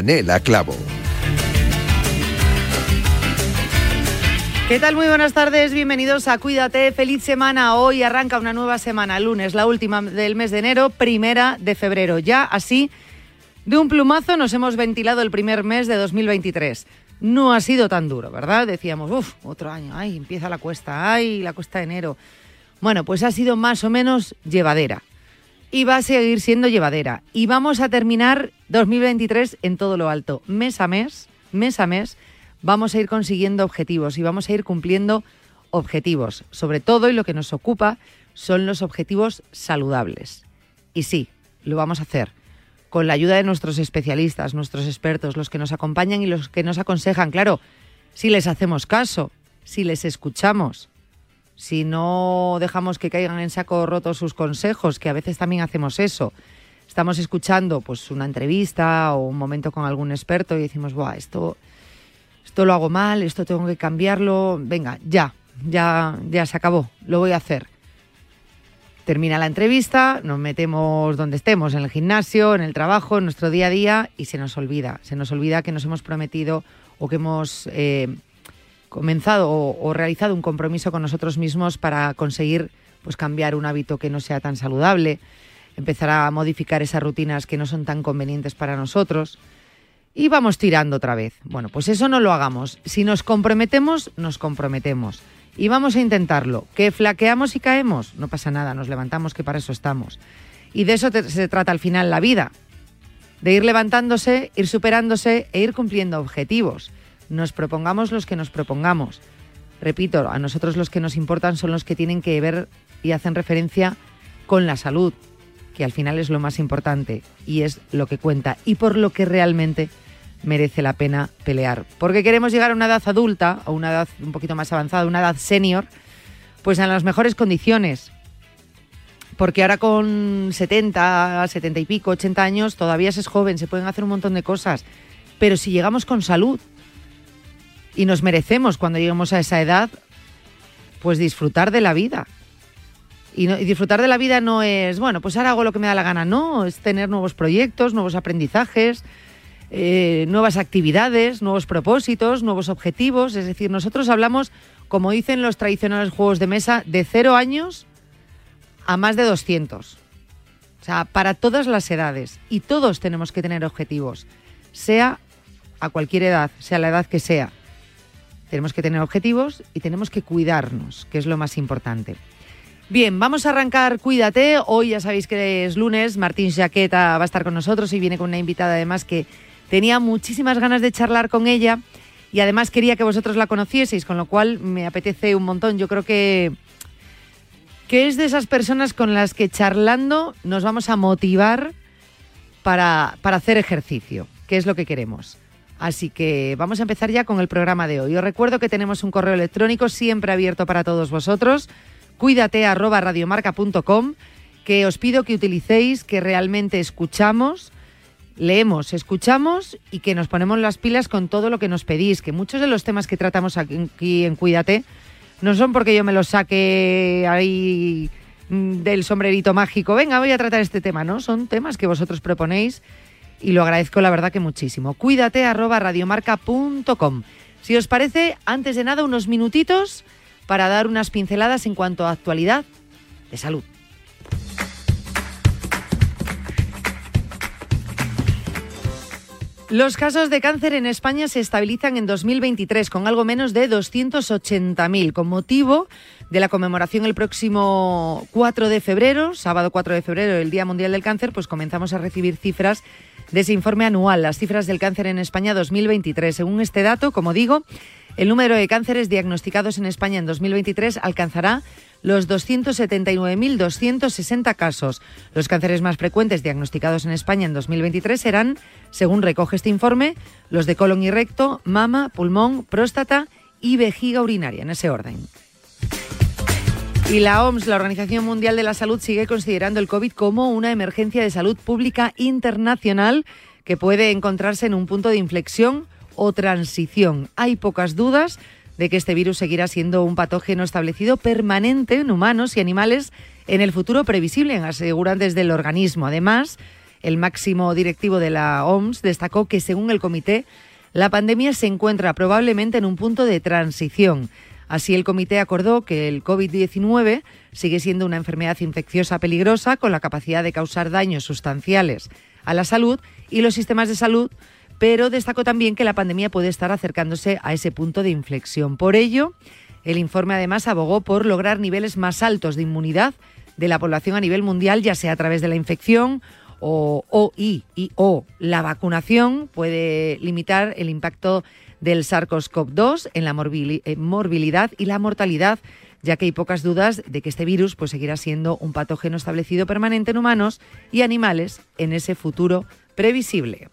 Yanela Clavo. ¿Qué tal? Muy buenas tardes, bienvenidos a Cuídate, feliz semana. Hoy arranca una nueva semana, lunes, la última del mes de enero, primera de febrero. Ya así, de un plumazo nos hemos ventilado el primer mes de 2023. No ha sido tan duro, ¿verdad? Decíamos, uff, otro año, ay, empieza la cuesta, ay, la cuesta de enero. Bueno, pues ha sido más o menos llevadera y va a seguir siendo llevadera. Y vamos a terminar 2023 en todo lo alto. Mes a mes, mes a mes, vamos a ir consiguiendo objetivos y vamos a ir cumpliendo objetivos. Sobre todo, y lo que nos ocupa, son los objetivos saludables. Y sí, lo vamos a hacer con la ayuda de nuestros especialistas, nuestros expertos, los que nos acompañan y los que nos aconsejan. Claro, si les hacemos caso, si les escuchamos, si no dejamos que caigan en saco roto sus consejos, que a veces también hacemos eso. Estamos escuchando pues una entrevista o un momento con algún experto y decimos, Buah, esto, esto lo hago mal, esto tengo que cambiarlo, venga, ya, ya, ya se acabó, lo voy a hacer. Termina la entrevista, nos metemos donde estemos, en el gimnasio, en el trabajo, en nuestro día a día, y se nos olvida. Se nos olvida que nos hemos prometido o que hemos eh, comenzado o, realizado un compromiso con nosotros mismos para conseguir pues cambiar un hábito que no sea tan saludable, empezar a modificar esas rutinas que no son tan convenientes para nosotros y vamos tirando otra vez. Bueno, pues eso no lo hagamos. Si nos comprometemos, nos comprometemos. Y vamos a intentarlo. ¿Que flaqueamos y caemos? No pasa nada, nos levantamos, que para eso estamos. Y de eso se trata al final la vida. De ir levantándose, ir superándose e ir cumpliendo objetivos nos propongamos los que nos propongamos. Repito, a nosotros los que nos importan son los que tienen que ver y hacen referencia con la salud, que al final es lo más importante y es lo que cuenta y por lo que realmente merece la pena pelear. Porque queremos llegar a una edad adulta, a una edad un poquito más avanzada, una edad senior, pues en las mejores condiciones. Porque ahora con 70, 70 y pico, 80 años, todavía se es joven, se pueden hacer un montón de cosas. Pero si llegamos con salud, y nos merecemos cuando lleguemos a esa edad, pues disfrutar de la vida. Y, disfrutar de la vida no es, bueno, pues ahora hago lo que me da la gana, no, es tener nuevos proyectos, nuevos aprendizajes, eh, nuevas actividades, nuevos propósitos, nuevos objetivos. Es decir, nosotros hablamos, como dicen los tradicionales juegos de mesa, de cero años a más de 200. O sea, para todas las edades. Y todos tenemos que tener objetivos, sea a cualquier edad, sea la edad que sea. Tenemos que tener objetivos y tenemos que cuidarnos, que es lo más importante. Bien, vamos a arrancar Cuídate. Hoy ya sabéis que es lunes. Martín Jaqueta va a estar con nosotros y viene con una invitada además que tenía muchísimas ganas de charlar con ella y además quería que vosotros la conocieseis, con lo cual me apetece un montón. Yo creo que, que es de esas personas con las que charlando nos vamos a motivar para, para hacer ejercicio, que es lo que queremos. Así que vamos a empezar ya con el programa de hoy. Os recuerdo que tenemos un correo electrónico siempre abierto para todos vosotros. Cuídate que os pido que utilicéis, que realmente escuchamos, leemos, escuchamos y que nos ponemos las pilas con todo lo que nos pedís, que muchos de los temas que tratamos aquí en Cuídate no son porque yo me los saque ahí mm, del sombrerito mágico, venga, voy a tratar este tema, ¿no? Son temas que vosotros proponéis y lo agradezco la verdad que muchísimo. Cuídate arroba radiomarca.com. Si os parece, antes de nada, unos minutitos para dar unas pinceladas en cuanto a actualidad de salud. Los casos de cáncer en España se estabilizan en 2023 con algo menos de 280.000, con motivo de la conmemoración el próximo 4 de febrero, sábado 4 de febrero, el Día Mundial del Cáncer, pues comenzamos a recibir cifras de ese informe anual, las cifras del cáncer en España 2023. Según este dato, como digo, el número de cánceres diagnosticados en España en 2023 alcanzará los 279.260 casos. Los cánceres más frecuentes diagnosticados en España en 2023 serán, según recoge este informe, los de colon y recto, mama, pulmón, próstata y vejiga urinaria, en ese orden. Y la OMS, la Organización Mundial de la Salud, sigue considerando el COVID como una emergencia de salud pública internacional que puede encontrarse en un punto de inflexión o transición. Hay pocas dudas de que este virus seguirá siendo un patógeno establecido permanente en humanos y animales en el futuro previsible, aseguran desde el organismo. Además, el máximo directivo de la OMS destacó que, según el comité, la pandemia se encuentra probablemente en un punto de transición. Así, el comité acordó que el COVID-19 sigue siendo una enfermedad infecciosa peligrosa con la capacidad de causar daños sustanciales a la salud y los sistemas de salud pero destacó también que la pandemia puede estar acercándose a ese punto de inflexión. Por ello, el informe además abogó por lograr niveles más altos de inmunidad de la población a nivel mundial, ya sea a través de la infección o, y, o la vacunación puede limitar el impacto del SARS-CoV-2 en la eh, morbilidad y la mortalidad, ya que hay pocas dudas de que este virus pues, seguirá siendo un patógeno establecido permanente en humanos y animales en ese futuro previsible.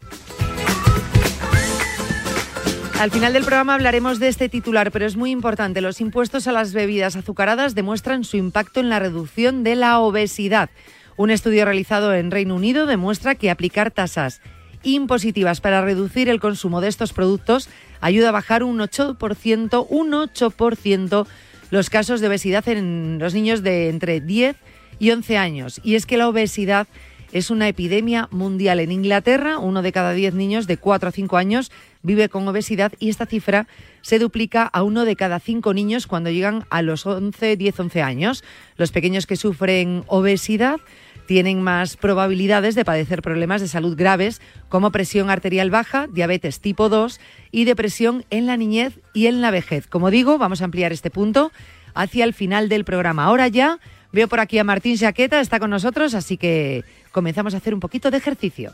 Al final del programa hablaremos de este titular, pero es muy importante. Los impuestos a las bebidas azucaradas demuestran su impacto en la reducción de la obesidad. Un estudio realizado en Reino Unido demuestra que aplicar tasas impositivas para reducir el consumo de estos productos ayuda a bajar un 8%, un 8% los casos de obesidad en los niños de entre 10 y 11 años. Y es que la obesidad es una epidemia mundial. En Inglaterra, uno de cada 10 niños de 4 a 5 años vive con obesidad y esta cifra se duplica a uno de cada cinco niños cuando llegan a los 11, 10, 11 años. Los pequeños que sufren obesidad tienen más probabilidades de padecer problemas de salud graves como presión arterial baja, diabetes tipo 2 y depresión en la niñez y en la vejez. Como digo, vamos a ampliar este punto hacia el final del programa. Ahora ya veo por aquí a Martín Jaqueta, está con nosotros, así que comenzamos a hacer un poquito de ejercicio.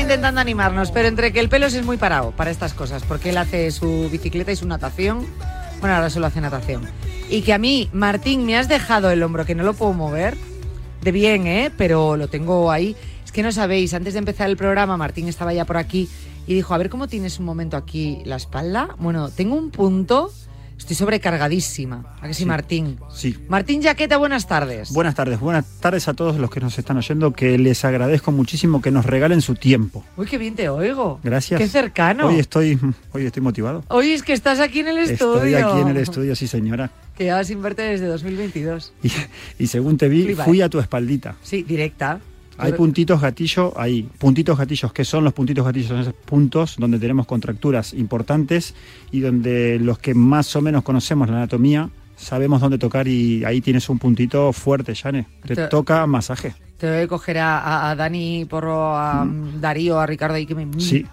Intentando animarnos, pero entre que el pelo es muy parado para estas cosas, porque él hace su bicicleta y su natación. Bueno, ahora solo hace natación. Y que a mí, Martín, me has dejado el hombro, que no lo puedo mover. De bien, ¿eh? Pero lo tengo ahí. Es que no sabéis, antes de empezar el programa, Martín estaba ya por aquí y dijo, a ver cómo tienes un momento aquí la espalda. Bueno, tengo un punto Estoy sobrecargadísima. ¿A que sí, Sí. Martín? Sí. Martín Jaqueta, buenas tardes. Buenas tardes, buenas tardes a todos los que nos están oyendo, que les agradezco muchísimo que nos regalen su tiempo. Uy, qué bien te oigo. Gracias. Qué cercano. Hoy estoy, hoy estoy motivado. Hoy es que estás aquí en el estudio. Estoy aquí en el estudio, sí señora. Que llevas sin verte desde 2022. Y, y según te vi, fui a tu espaldita. Sí, directa. Hay puntitos gatillo ahí, puntitos gatillos. ¿Qué son los puntitos gatillos? Son esos puntos donde tenemos contracturas importantes y donde los que más o menos conocemos la anatomía sabemos dónde tocar y ahí tienes un puntito fuerte, Jane. Te Te- toca masaje. Te voy a coger a, a- Dani Porro, a mm, Darío, a Ricardo ahí que me... Sí.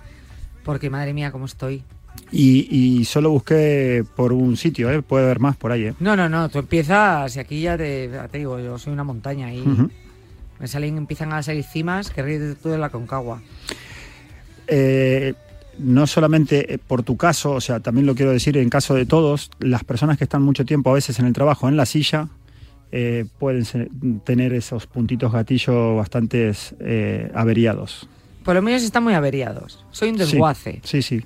Porque madre mía, cómo estoy. Y, y solo busqué por un sitio, ¿eh? puede haber más por ahí. ¿eh? No, no, no, tú empiezas y aquí ya te, te digo, yo soy una montaña y Ujú. Me salen, empiezan a salir cimas que ríes tú de la concagua. Eh, no solamente eh, por tu caso, o sea, también lo quiero decir en caso de todos, las personas que están mucho tiempo a veces en el trabajo, en la silla, eh, pueden ser- tener esos puntitos gatillo bastante eh, averiados. Por lo menos están muy averiados. Soy un Sí, desguace. Sí, sí.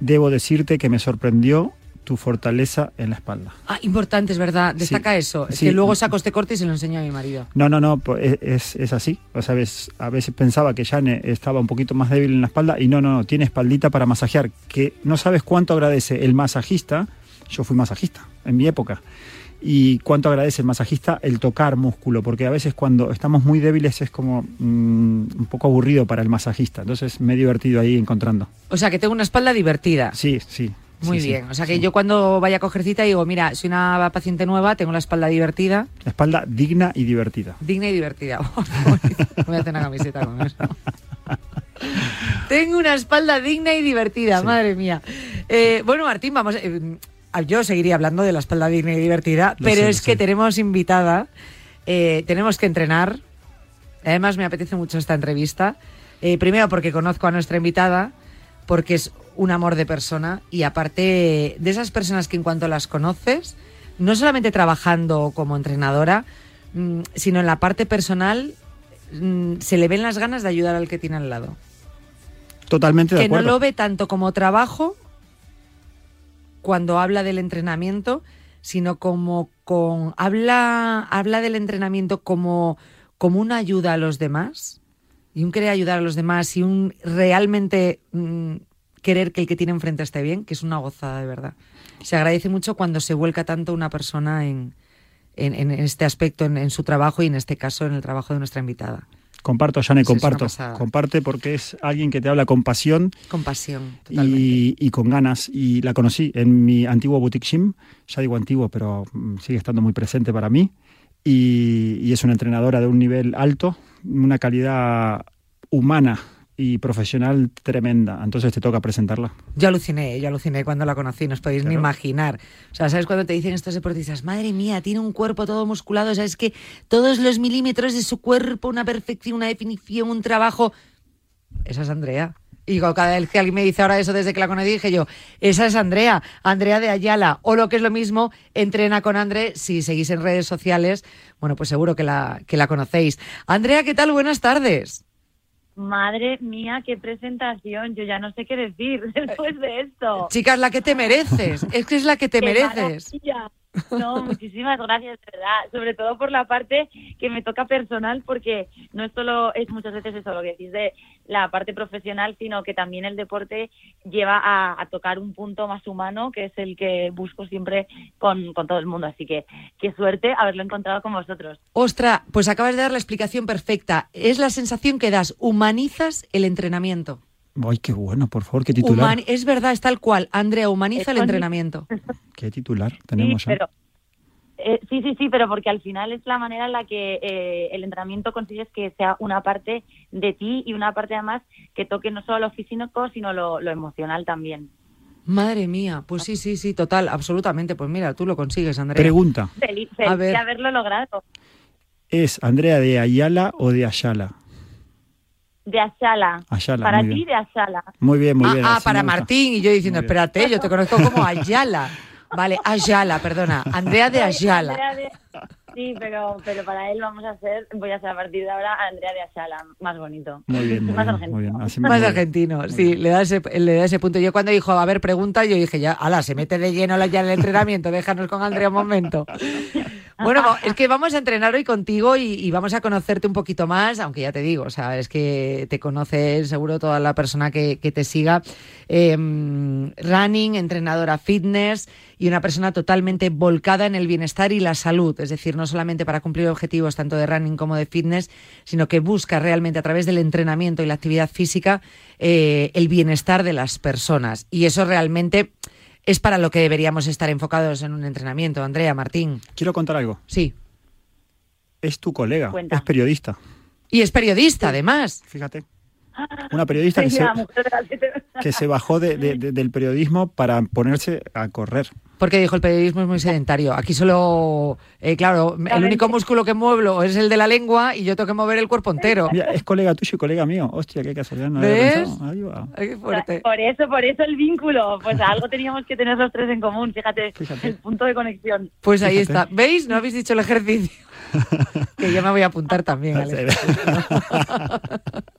Debo decirte que me sorprendió tu fortaleza en la espalda. Ah, importante, es verdad. Destaca eso. Es sí. que luego saco este corte y se lo enseño a mi marido. No, no, no, po- es, es- así. O sea, ves, a veces pensaba que Jane estaba un poquito más débil en la espalda y no, no, no, tiene espaldita para masajear, que no sabes cuánto agradece el masajista. Yo fui masajista en mi época. Y cuánto agradece el masajista el tocar músculo, porque a veces cuando estamos muy débiles es como mm, un poco aburrido para el masajista. Entonces me he divertido ahí encontrando. O sea, que tengo una espalda divertida. Sí, sí. Muy sí, sí, bien. o sea, que yo cuando vaya a coger cita digo, mira, soy una paciente nueva, tengo la espalda divertida, Espalda digna y divertida. digna y divertida. Voy a hacer una camiseta con eso. Tengo una espalda digna y divertida, Sí. madre mía. Eh, bueno, Martín, vamos. eh, yo seguiría hablando de la espalda digna y divertida, Lo pero sé, es que tenemos invitada, eh, tenemos que entrenar. Además, me apetece mucho esta entrevista. Primero, porque conozco a nuestra invitada, porque es un amor de persona y aparte de esas personas que en cuanto las conoces, no solamente trabajando como entrenadora, mm, sino en la parte personal, mm, se le ven las ganas de ayudar al que tiene al lado. Totalmente de Que no acuerdo. lo ve tanto como trabajo cuando habla del entrenamiento, sino como con habla habla del entrenamiento como como una ayuda a los demás y un querer ayudar a los demás y un realmente mm, querer que el que tiene enfrente esté bien, que es una gozada de verdad. Se agradece mucho cuando se vuelca tanto una persona en, en, en este aspecto, en, en su trabajo y en este caso en el trabajo de nuestra invitada. Comparto, una comparto. Comparte porque es alguien que te habla con pasión Con pasión, totalmente. y, y con ganas. Y la conocí en mi antiguo boutique gym, ya digo antiguo, pero mm, sigue estando muy presente para mí. Y, y es una entrenadora de un nivel alto, una calidad humana y profesional tremenda. Entonces te toca presentarla. Yo aluciné, yo aluciné cuando la conocí, no os podéis ni imaginar. O sea, ¿sabes cuando te dicen estos deportistas? Madre mía, tiene un cuerpo todo musculado, o sea, es que todos los milímetros de su cuerpo, una perfección, una definición, un trabajo. Esa es Andrea. Y cada vez que alguien me dice ahora eso desde que la conocí, dije yo, esa es Andrea, Andrea de Ayala. O lo que es lo mismo, entrena con André. Si seguís en redes sociales, bueno, pues seguro que la, que la conocéis. Andrea, ¿qué tal? Buenas tardes. Madre mía, qué presentación. Yo ya no sé qué decir después de esto. Chicas, la que te mereces. Es que es la que te ¡Qué mereces. maravilla! No, muchísimas gracias, de verdad. Sobre todo por la parte que me toca personal, porque no es solo, es muchas veces eso lo que decís de la parte profesional, sino que también el deporte lleva a, a tocar un punto más humano, que es el que busco siempre con, con todo el mundo. Así que qué suerte haberlo encontrado con vosotros. Ostra, pues acabas de dar la explicación perfecta. Es la sensación que das, humanizas el entrenamiento. Ay, qué bueno, por favor, qué titular. Humani- es verdad, es tal cual. Andrea, humaniza Es el entrenamiento. Qué titular tenemos sí, pero, eh, sí, sí, sí, pero porque al final es la manera en la que eh, el entrenamiento consigues que sea una parte de ti y una parte además que toque no solo lo físico, sino lo, lo emocional también. Madre mía, pues sí, sí, sí, total, absolutamente. Pues mira, tú lo consigues, Andrea. Pregunta, Feliz, A feliz ver. de haberlo logrado. ¿es Andrea de Ayala o de Ayala? De. Ayala, Para ti, de Ashala. Muy bien, muy ah, bien. ah, para. Martín. Y yo diciendo, espérate, yo te conozco como Ayala. Vale, Ayala, perdona. Andrea de Ayala. Andrea de, Sí, pero, pero para él vamos a hacer, voy a ser a partir de ahora Andrea de Asala, más bonito. Muy bien, muy más bien, argentino. muy bien. Así Más muy- argentino, sí, le da, ese, le da ese punto. Yo cuando dijo, a ver, pregunta, yo dije, ya, ala, se mete de lleno ya el entrenamiento, déjanos con Andrea un momento. Bueno, es que vamos a entrenar hoy contigo y, y vamos a conocerte un poquito más, aunque ya te digo, o sea, es que te conoce seguro toda la persona que, que te siga. Eh, running, entrenadora fitness y una persona totalmente volcada en el bienestar y la salud, es decir, no solamente para cumplir objetivos tanto de running como de fitness, sino que busca realmente a través del entrenamiento y la actividad física eh, el bienestar de las personas. Y eso realmente es para lo que deberíamos estar enfocados en un entrenamiento. Andrea, Martín. Quiero contar algo. Sí. Es tu colega, Cuenta. es periodista. Y es periodista, además. Fíjate. Una periodista que se, que bajó de- de- de- del periodismo para ponerse a correr. Porque dijo, el periodismo es muy sedentario. Aquí solo, eh, claro, el único músculo que muevo es el de la lengua y yo tengo que mover el cuerpo entero. Mira, es colega tuyo y colega mío. Hostia, qué casualidad. No ¿Ves? pensado. Ahí va. Ay, qué fuerte. Por eso, por eso el vínculo. Pues algo teníamos que tener los tres en común, fíjate, Fíjate. el punto de conexión. Pues ahí Fíjate. está. ¿Veis? No habéis dicho el ejercicio. que yo me voy a apuntar también. al ejercicio.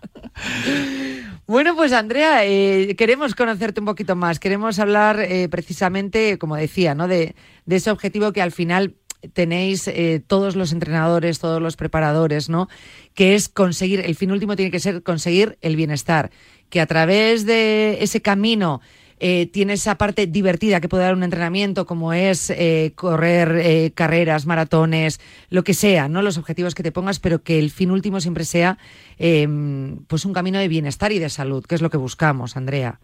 Bueno, pues Andrea, eh, queremos conocerte un poquito más. Queremos hablar eh, precisamente, como decía, ¿no? de, ese objetivo que al final tenéis eh, todos los entrenadores, todos los preparadores, ¿no? Que es conseguir, el fin último tiene que ser conseguir el bienestar. Que a través de ese camino eh, tiene esa parte divertida que puede dar un entrenamiento, como es eh, correr eh, carreras, maratones, lo que sea, ¿no? Los objetivos que te pongas, pero que el fin último siempre sea eh, pues un camino de bienestar y de salud, que es lo que buscamos, Andrea.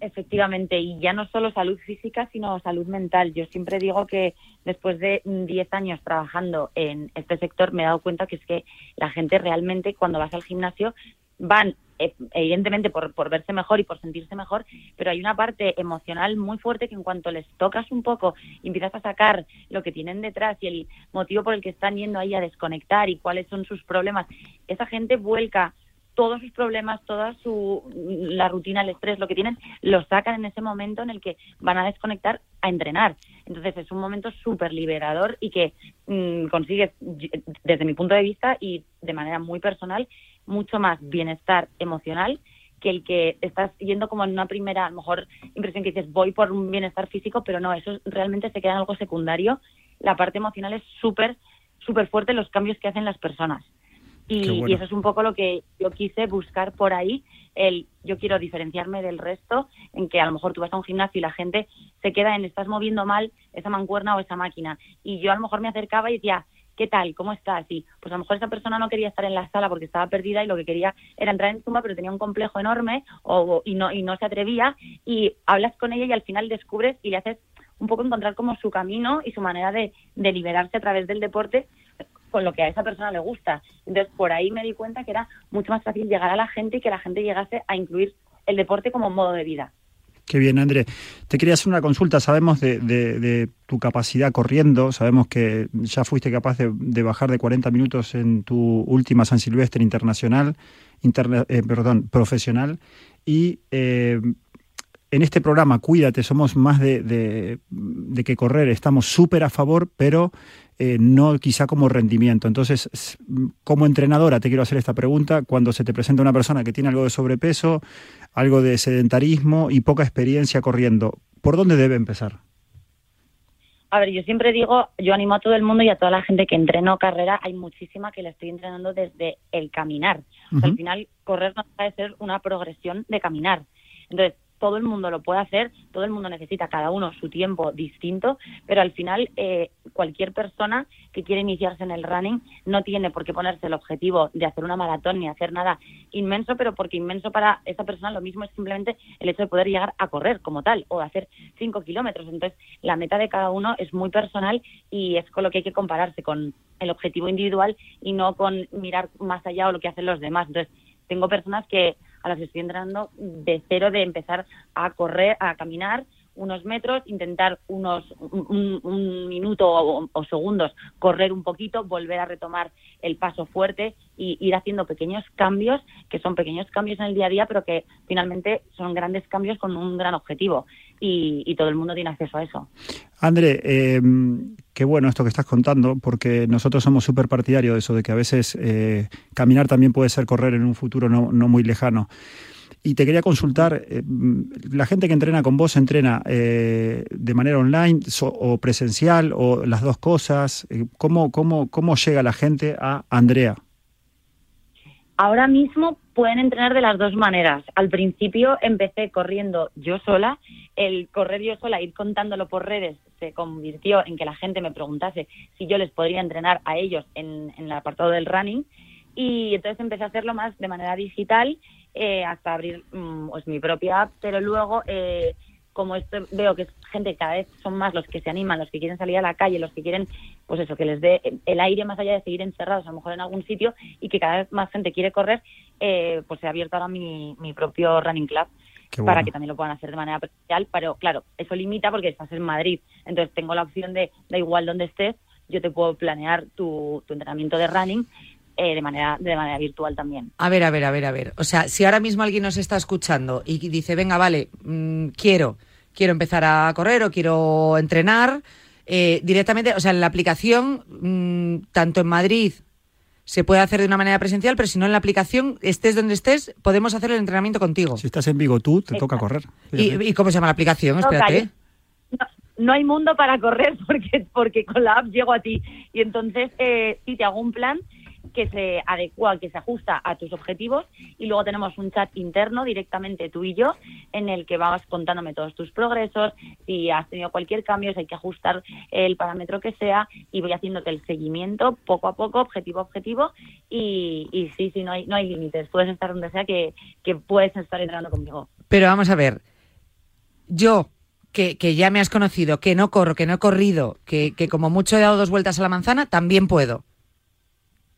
Efectivamente, y ya no solo salud física, sino salud mental. Yo siempre digo que después de mm, 10 años trabajando en este sector me he dado cuenta que es que la gente realmente cuando vas al gimnasio van eh, evidentemente por, por verse mejor y por sentirse mejor, pero hay una parte emocional muy fuerte que en cuanto les tocas un poco y empiezas a sacar lo que tienen detrás y el motivo por el que están yendo ahí a desconectar y cuáles son sus problemas, esa gente vuelca todos sus problemas, toda su la rutina, el estrés, lo que tienen, lo sacan en ese momento en el que van a desconectar a entrenar. Entonces es un momento súper liberador y que mm, consigues, desde mi punto de vista y de manera muy personal, mucho más bienestar emocional que el que estás yendo como en una primera, a lo mejor, impresión que dices, voy por un bienestar físico, pero no, eso realmente se queda en algo secundario. La parte emocional es súper, súper fuerte los cambios que hacen las personas. Y, bueno. y eso es un poco lo que yo quise buscar por ahí. El, yo quiero diferenciarme del resto, en que a lo mejor tú vas a un gimnasio y la gente se queda en estás moviendo mal esa mancuerna o esa máquina. Y yo a lo mejor me acercaba y decía, ¿qué tal? ¿Cómo estás? Y pues a lo mejor esa persona no quería estar en la sala porque estaba perdida y lo que quería era entrar en Zumba, pero tenía un complejo enorme o, y, no, y no se atrevía. Y hablas con ella y al final descubres y le haces un poco encontrar como su camino y su manera de, de liberarse a través del deporte con lo que a esa persona le gusta. Entonces, por ahí me di cuenta que era mucho más fácil llegar a la gente y que la gente llegase a incluir el deporte como modo de vida. Qué bien, André. Te quería hacer una consulta. Sabemos de, tu capacidad corriendo, sabemos que ya fuiste capaz de, bajar de 40 minutos en tu última San Silvestre internacional, interna- eh, perdón, profesional. Y eh, en este programa, Cuídate, somos más de- de que correr. Estamos súper a favor, pero eh, no quizá como rendimiento. Entonces, como entrenadora, te quiero hacer esta pregunta. Cuando se te presenta una persona que tiene algo de sobrepeso, algo de sedentarismo y poca experiencia corriendo, ¿por dónde debe empezar? A ver, yo siempre digo, yo animo a todo el mundo y a toda la gente que entreno carrera, hay muchísima que la estoy entrenando desde el caminar. O sea, al final, correr no deja de ser una progresión de caminar. Entonces, todo el mundo lo puede hacer, todo el mundo necesita cada uno su tiempo distinto, pero al final eh, cualquier persona que quiere iniciarse en el running no tiene por qué ponerse el objetivo de hacer una maratón ni hacer nada inmenso, pero porque inmenso para esa persona lo mismo es simplemente el hecho de poder llegar a correr como tal o hacer cinco kilómetros. Entonces, la meta de cada uno es muy personal y es con lo que hay que compararse, con el objetivo individual y no con mirar más allá o lo que hacen los demás. Entonces, tengo personas que a las que estoy entrenando de cero de empezar a correr, a caminar unos metros, intentar unos un, minuto o, segundos correr un poquito, volver a retomar el paso fuerte y ir haciendo pequeños cambios, que son pequeños cambios en el día a día, pero que finalmente son grandes cambios con un gran objetivo y, todo el mundo tiene acceso a eso. André, eh, qué bueno esto que estás contando, porque nosotros somos súper partidarios de eso, de que a veces eh, caminar también puede ser correr en un futuro no muy lejano. Y te quería consultar, eh, ¿la gente que entrena con vos entrena eh, de manera online o presencial o las dos cosas? Eh, ¿Cómo, cómo, ¿Cómo llega la gente a Andrea? Ahora mismo pueden entrenar de las dos maneras. Al principio empecé corriendo yo sola. El correr yo sola, ir contándolo por redes, se convirtió en que la gente me preguntase si yo les podría entrenar a ellos en, en el apartado del running. Y entonces empecé a hacerlo más de manera digital eh, hasta abrir mm, pues, mi propia app, pero luego, eh, como esto, veo que es gente cada vez son más los que se animan, los que quieren salir a la calle, los que quieren, pues eso, que les dé el aire más allá de seguir encerrados a lo mejor en algún sitio y que cada vez más gente quiere correr, eh, pues he abierto ahora mi, mi propio running club. para que también lo puedan hacer de manera presencial, pero claro, eso limita porque estás en Madrid, entonces tengo la opción de, da igual donde estés, yo te puedo planear tu, tu entrenamiento de running eh, de, manera, de manera virtual también. A ver, a ver, a ver, a ver. O sea, si ahora mismo alguien nos está escuchando y dice, venga, vale, mm, quiero, quiero empezar a correr o quiero entrenar, eh, directamente, o sea, en la aplicación, mm, tanto en Madrid se puede hacer de una manera presencial, pero si no en la aplicación, estés donde estés, podemos hacer el entrenamiento contigo. Si estás en Vigo tú, te toca correr. ¿Y, cómo se llama la aplicación? Espérate. No, hay mundo para correr porque, porque con la app llego a ti. Y entonces, eh, sí, te hago un plan que se adecua, que se ajusta a tus objetivos. Y luego tenemos un chat interno directamente tú y yo en el que vas contándome todos tus progresos, si has tenido cualquier cambio, si hay que ajustar el parámetro que sea. Y voy haciéndote el seguimiento poco a poco, objetivo a objetivo. Y, y sí, sí, no hay, no hay límites, puedes estar donde sea que, que puedes estar entrenando conmigo. Pero vamos a ver, yo que, que, ya me has conocido, que no corro, que no he corrido, que, que como mucho he dado dos vueltas a la manzana, también puedo.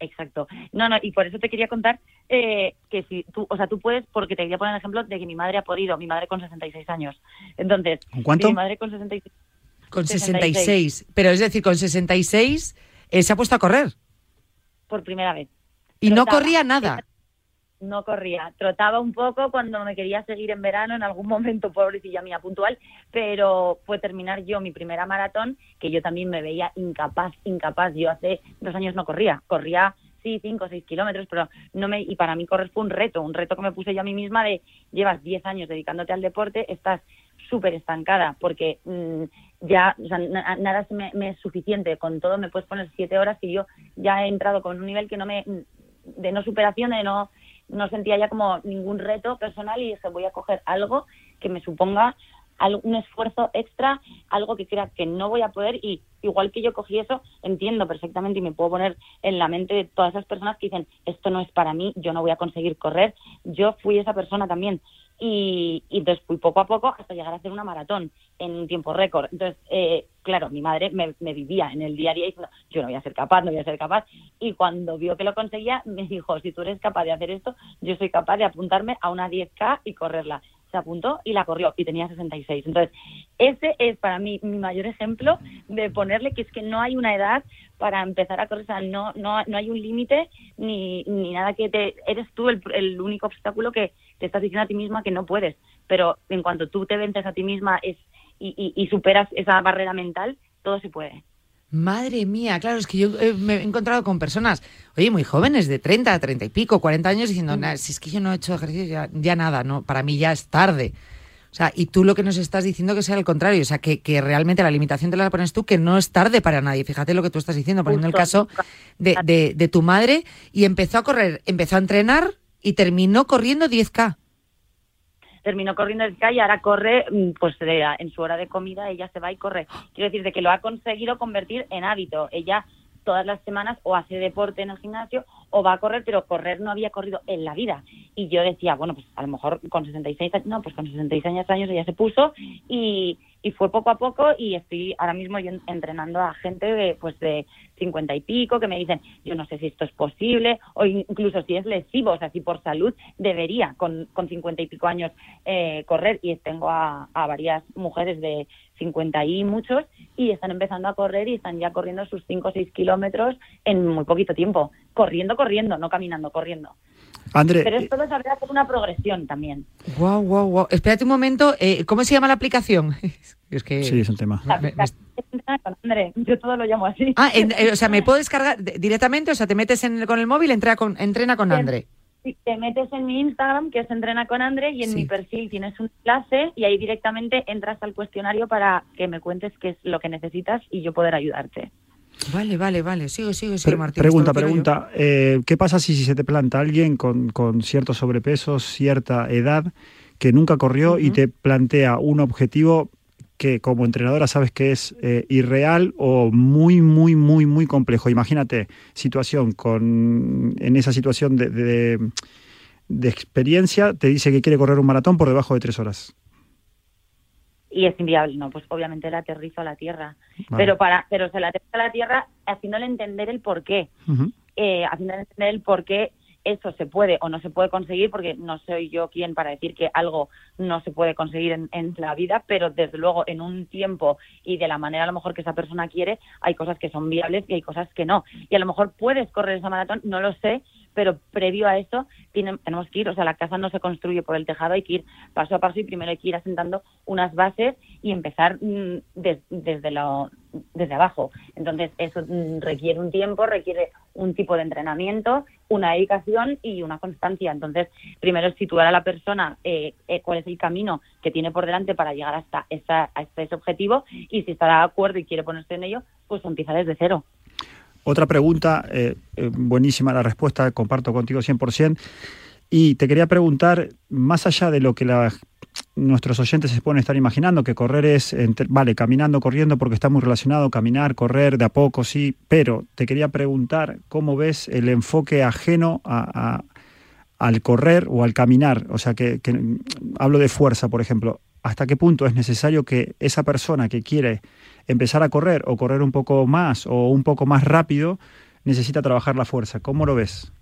Exacto. No, no, y por eso te quería contar eh, que si tú, o sea, tú puedes, porque te quería poner el ejemplo de que mi madre ha podido, mi madre con 66 años. Entonces, ¿con cuánto? Mi madre con 66. Con 66. Pero es decir, con 66 eh, se ha puesto a correr. Por primera vez. Y no corría nada no corría. Trotaba un poco cuando me quería seguir en verano, en algún momento, pobrecilla mía, puntual, pero fue terminar yo mi primera maratón, que yo también me veía incapaz, incapaz. Yo hace dos años no corría, corría sí, cinco o seis kilómetros, pero no me, y para mí correr fue un reto, un reto que me puse yo a mí misma de llevas diez años dedicándote al deporte, estás súper estancada porque mm, ya o sea, nada me, me, es suficiente, con todo me puedes poner siete horas y yo ya he entrado con un nivel que no me, de no superación, de no no sentía ya como ningún reto personal y dije voy a coger algo que me suponga un esfuerzo extra, algo que crea que no voy a poder y igual que yo cogí eso, entiendo perfectamente y me puedo poner en la mente de todas esas personas que dicen esto no es para mí, yo no voy a conseguir correr, yo fui esa persona también y, y entonces fui poco a poco hasta llegar a hacer una maratón en un tiempo récord. Entonces, eh, claro, mi madre me, vivía en el día a día diciendo, yo no voy a ser capaz, no voy a ser capaz. Y cuando vio que lo conseguía, me dijo, si tú eres capaz de hacer esto, yo soy capaz de apuntarme a una 10K y correrla se apuntó y la corrió y tenía 66. Entonces, ese es para mí mi mayor ejemplo de ponerle que es que no hay una edad para empezar a correr, o sea, no, no, no hay un límite ni, ni nada que te... Eres tú el, el, único obstáculo que te estás diciendo a ti misma que no puedes, pero en cuanto tú te vences a ti misma es, y, y superas esa barrera mental, todo se puede. Madre mía, claro, es que yo eh, me he encontrado con personas, oye, muy jóvenes, de 30, 30 y pico, 40 años, diciendo, si es que yo no he hecho ejercicio, ya, nada, no, para mí ya es tarde. O sea, y tú lo que nos estás diciendo que sea al contrario, o sea, que, que, realmente la limitación te la pones tú, que no es tarde para nadie. Fíjate lo que tú estás diciendo, poniendo el caso de, de, de tu madre, y empezó a correr, empezó a entrenar y terminó corriendo 10K terminó corriendo el y ahora corre, mm, pues en su hora de comida ella se va y corre. Quiero decir, de que lo ha conseguido convertir en hábito. Ella todas las semanas o hace deporte en el gimnasio o va a correr, pero correr no había corrido en la vida. Y yo decía, bueno, pues a lo mejor con 66 años, no, pues con 66 años ella se puso y, y fue poco a poco y estoy ahora mismo yo entrenando a gente de, pues de 50 y pico que me dicen, yo no sé si esto es posible o incluso si es lesivo, o sea, si por salud debería con, con 50 y pico años eh, correr y tengo a, a varias mujeres de 50 y muchos y están empezando a correr y están ya corriendo sus 5 o 6 kilómetros en muy poquito tiempo, corriendo, corriendo, no caminando, corriendo. André, Pero esto desarrolla por una progresión también. Wow, wow, wow. Espérate un momento, eh, ¿cómo se llama la aplicación? es que Sí, es un tema. Me- me- André, yo todo lo llamo así. Ah, en- eh, o sea, me puedo descargar de- directamente, o sea, te metes en- con el móvil, entrena con, entrena con. André. Sí, Te metes en mi Instagram, que es Entrena con André, y en Sí. mi perfil tienes un enlace y ahí directamente entras al cuestionario para que me cuentes qué es lo que necesitas y yo poder ayudarte. Vale, vale, vale. Sigo, sigo, sigo, Pre- Martín. pregunta, pregunta. eh, ¿Qué pasa si, si se te planta alguien con, con cierto sobrepeso, cierta edad, que nunca corrió y te plantea un objetivo que como entrenadora sabes que es eh, irreal o muy, muy, muy, muy complejo? Imagínate, situación con en esa situación de, de- de experiencia, te dice que quiere correr un maratón por debajo de tres horas. Y es inviable, no, pues obviamente la aterrizo a la tierra. Vale. Pero para pero se la aterrizo a la tierra haciéndole entender el por qué. Ujú. eh, haciéndole entender el por qué eso se puede o no se puede conseguir, porque no soy yo quien para decir que algo no se puede conseguir en, en la vida, pero desde luego en un tiempo y de la manera a lo mejor que esa persona quiere, hay cosas que son viables y hay cosas que no. Y a lo mejor puedes correr esa maratón, no lo sé, pero previo a eso tenemos que ir, o sea, la casa no se construye por el tejado, hay que ir paso a paso y primero hay que ir asentando unas bases y empezar mm, des- desde, lo, desde abajo. Entonces, eso mm, requiere un tiempo, requiere un tipo de entrenamiento, una dedicación y una constancia. Entonces, primero es situar a la persona eh, eh, cuál es el camino que tiene por delante para llegar hasta, esa, hasta ese objetivo y si está de acuerdo y quiere ponerse en ello, pues empieza desde cero. Otra pregunta, eh, eh, buenísima la respuesta, comparto contigo 100%. Y te quería preguntar, más allá de lo que la- nuestros oyentes se pueden estar imaginando, que correr es, entre- vale, caminando, corriendo, porque está muy relacionado, caminar, correr de a poco, sí, pero te quería preguntar cómo ves el enfoque ajeno a- al correr o al caminar, o sea, que hablo de fuerza, por ejemplo, ¿hasta qué punto es necesario que esa persona que quiere empezar a correr o correr un poco más o un poco más rápido necesita trabajar la fuerza? ¿Cómo lo ves?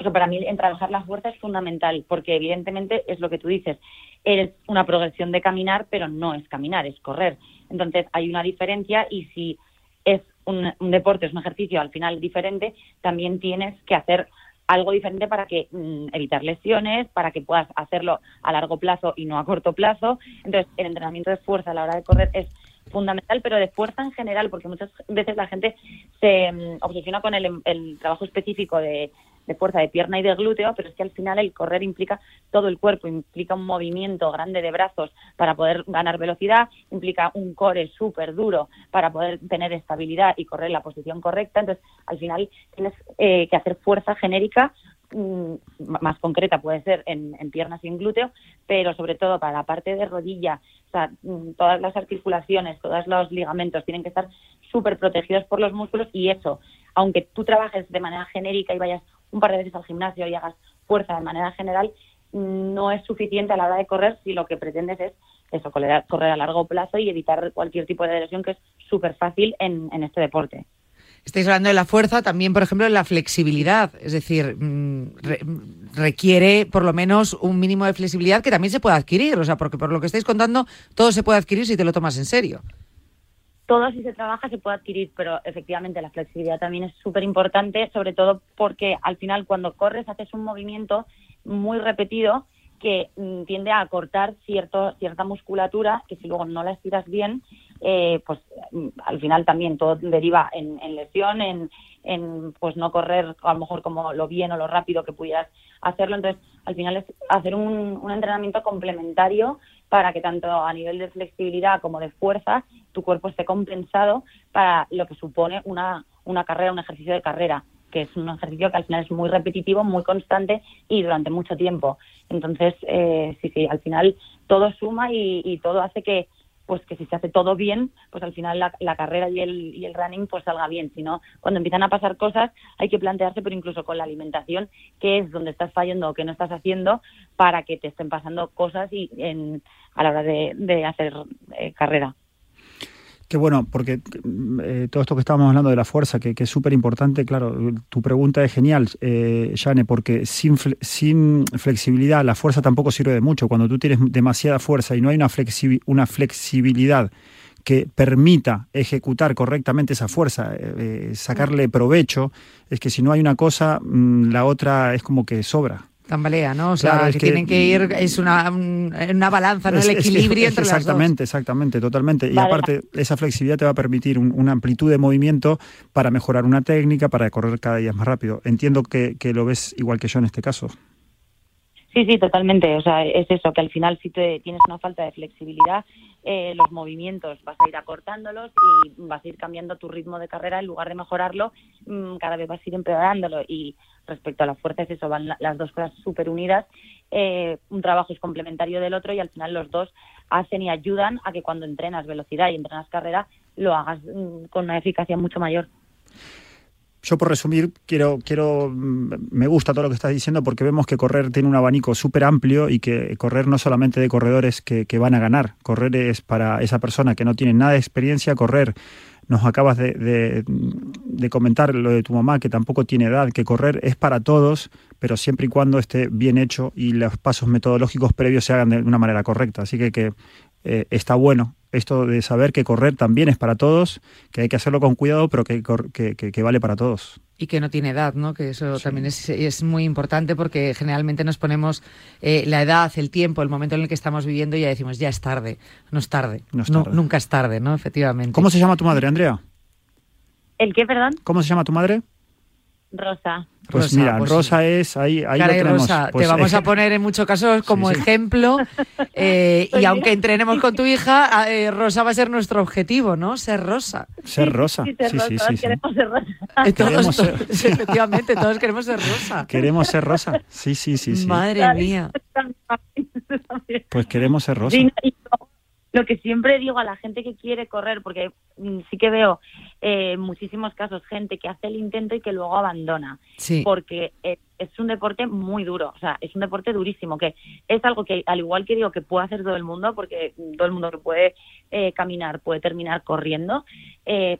Sea, para mí en trabajar la fuerza es fundamental, porque evidentemente es lo que tú dices, es una progresión de caminar, pero no es caminar, es correr. Entonces hay una diferencia y si es un, un deporte, es un ejercicio al final diferente, también tienes que hacer algo diferente para que mm, evitar lesiones, para que puedas hacerlo a largo plazo y no a corto plazo. Entonces, el entrenamiento de fuerza a la hora de correr es fundamental, pero de fuerza en general, porque muchas veces la gente se mm, obsesiona con el, el trabajo específico de, fuerza de pierna y de glúteo, pero es que al final el correr implica todo el cuerpo, implica un movimiento grande de brazos para poder ganar velocidad, implica un core súper duro para poder tener estabilidad y correr la posición correcta. Entonces, al final tienes eh, que hacer fuerza genérica más concreta puede ser en, piernas y en glúteo, pero sobre todo para la parte de rodilla, o sea, mm, todas las articulaciones, todos los ligamentos tienen que estar súper protegidos por los músculos y eso, aunque tú trabajes de manera genérica y vayas un par de veces al gimnasio y hagas fuerza de manera general, mm, no es suficiente a la hora de correr si lo que pretendes es eso, correr a, correr a largo plazo y evitar cualquier tipo de lesión que es súper fácil en, en este deporte. Estáis hablando de la fuerza, también, por ejemplo, de la flexibilidad. Es decir, mm, re- requiere por lo menos un mínimo de flexibilidad que también se puede adquirir. O sea, porque por lo que estáis contando, todo se puede adquirir si te lo tomas en serio. todo si se trabaja se puede adquirir, pero efectivamente la flexibilidad también es súper importante, sobre todo porque al final cuando corres haces un movimiento muy repetido que mm, tiende a cortar cierto, cierta musculatura que si luego no la estiras bien, eh, pues mm, al final también todo deriva en, en lesión, en, en pues no correr a lo mejor como lo bien o lo rápido que pudieras hacerlo. Entonces, al final es hacer un, un entrenamiento complementario para que tanto a nivel de flexibilidad como de fuerza tu cuerpo esté compensado para lo que supone una, una carrera, un ejercicio de carrera, que es un ejercicio que al final es muy repetitivo, muy constante y durante mucho tiempo. Entonces, eh, sí, sí, al final todo suma y, y todo hace que pues que si se hace todo bien, pues al final la, la carrera y el, y el running pues salga bien. Si no, cuando empiezan a pasar cosas hay que plantearse, pero incluso con la alimentación, qué es donde estás fallando o qué no estás haciendo para que te estén pasando cosas y en, a la hora de, de hacer eh, carrera. Qué bueno, porque eh, todo esto que estábamos hablando de la fuerza, que, es súper importante, claro, tu pregunta es genial, eh, Jane, porque sin, fle- sin flexibilidad la fuerza tampoco sirve de mucho. Cuando tú tienes demasiada fuerza y no hay una, flexi- una flexibilidad que permita ejecutar correctamente esa fuerza, eh, eh, sacarle provecho, es que si no hay una cosa, mm, la otra es como que sobra. Tambalea, ¿no? O sea, Claro, es que, que- tienen que ir, es una, un- una balanza, ¿no? Es- El equilibrio es- entre las dos. Exactamente, exactamente, totalmente. Y Vale. aparte, esa flexibilidad te va a permitir un- una amplitud de movimiento para mejorar una técnica, para correr cada día más rápido. Entiendo que, que lo ves igual que yo en este caso. Sí, sí, totalmente. O sea, es eso, que al final si te tienes una falta de flexibilidad, eh, los movimientos vas a ir acortándolos y vas a ir cambiando tu ritmo de carrera en lugar de mejorarlo, mm, cada vez vas a ir empeorándolo. Y respecto a la fuerza es eso, van la- las dos cosas súper unidas. Eh, un trabajo es complementario del otro y al final los dos hacen y ayudan a que cuando entrenas velocidad y entrenas carrera lo hagas mm, con una eficacia mucho mayor. Yo por resumir, quiero, quiero, mm, me gusta todo lo que estás diciendo porque vemos que correr tiene un abanico súper amplio y que correr no solamente de corredores que, van a ganar, correr es para esa persona que no tiene nada de experiencia, correr, nos acabas de, de- de comentar lo de tu mamá que tampoco tiene edad, que correr es para todos, pero siempre y cuando esté bien hecho y los pasos metodológicos previos se hagan de una manera correcta. Así que, que eh, está bueno esto de saber que correr también es para todos, que hay que hacerlo con cuidado, pero que, que, que- que vale para todos. Y que no tiene edad, ¿no? Que eso también es, es muy importante porque generalmente nos ponemos eh, la edad, el tiempo, el momento en el que estamos viviendo y ya decimos, ya es tarde. No es tarde. No es tarde. nunca es tarde, ¿no? Efectivamente. ¿Cómo se llama tu madre, Andrea? ¿El qué, perdón? ¿Cómo se llama tu madre? Rosa. Pues Rosa, mira, pues Rosa es ahí, ahí Caray, lo tenemos. Rosa, Pues, te vamos eh, a poner en muchos casos como Sí, sí. ejemplo eh, Pues y aunque entrenemos con tu hija, eh, Rosa va a ser nuestro objetivo, ¿no? Ser Rosa. ser Rosa. Sí, ser Sí, sí, Rosa, queremos ser Rosa. Eh, todos- Queremos ser- todos- efectivamente, todos queremos ser Rosa. Queremos ser Rosa. Sí, sí, sí, sí. Madre mía. Pues queremos ser Rosa. Lo que siempre digo a la gente que quiere correr, porque mm, sí que veo eh, en muchísimos casos gente que hace el intento y que luego abandona, Sí. porque eh, es un deporte muy duro, o sea, es un deporte durísimo, que es algo que al igual que digo que puede hacer todo el mundo, porque todo el mundo que puede eh, caminar puede terminar corriendo, eh,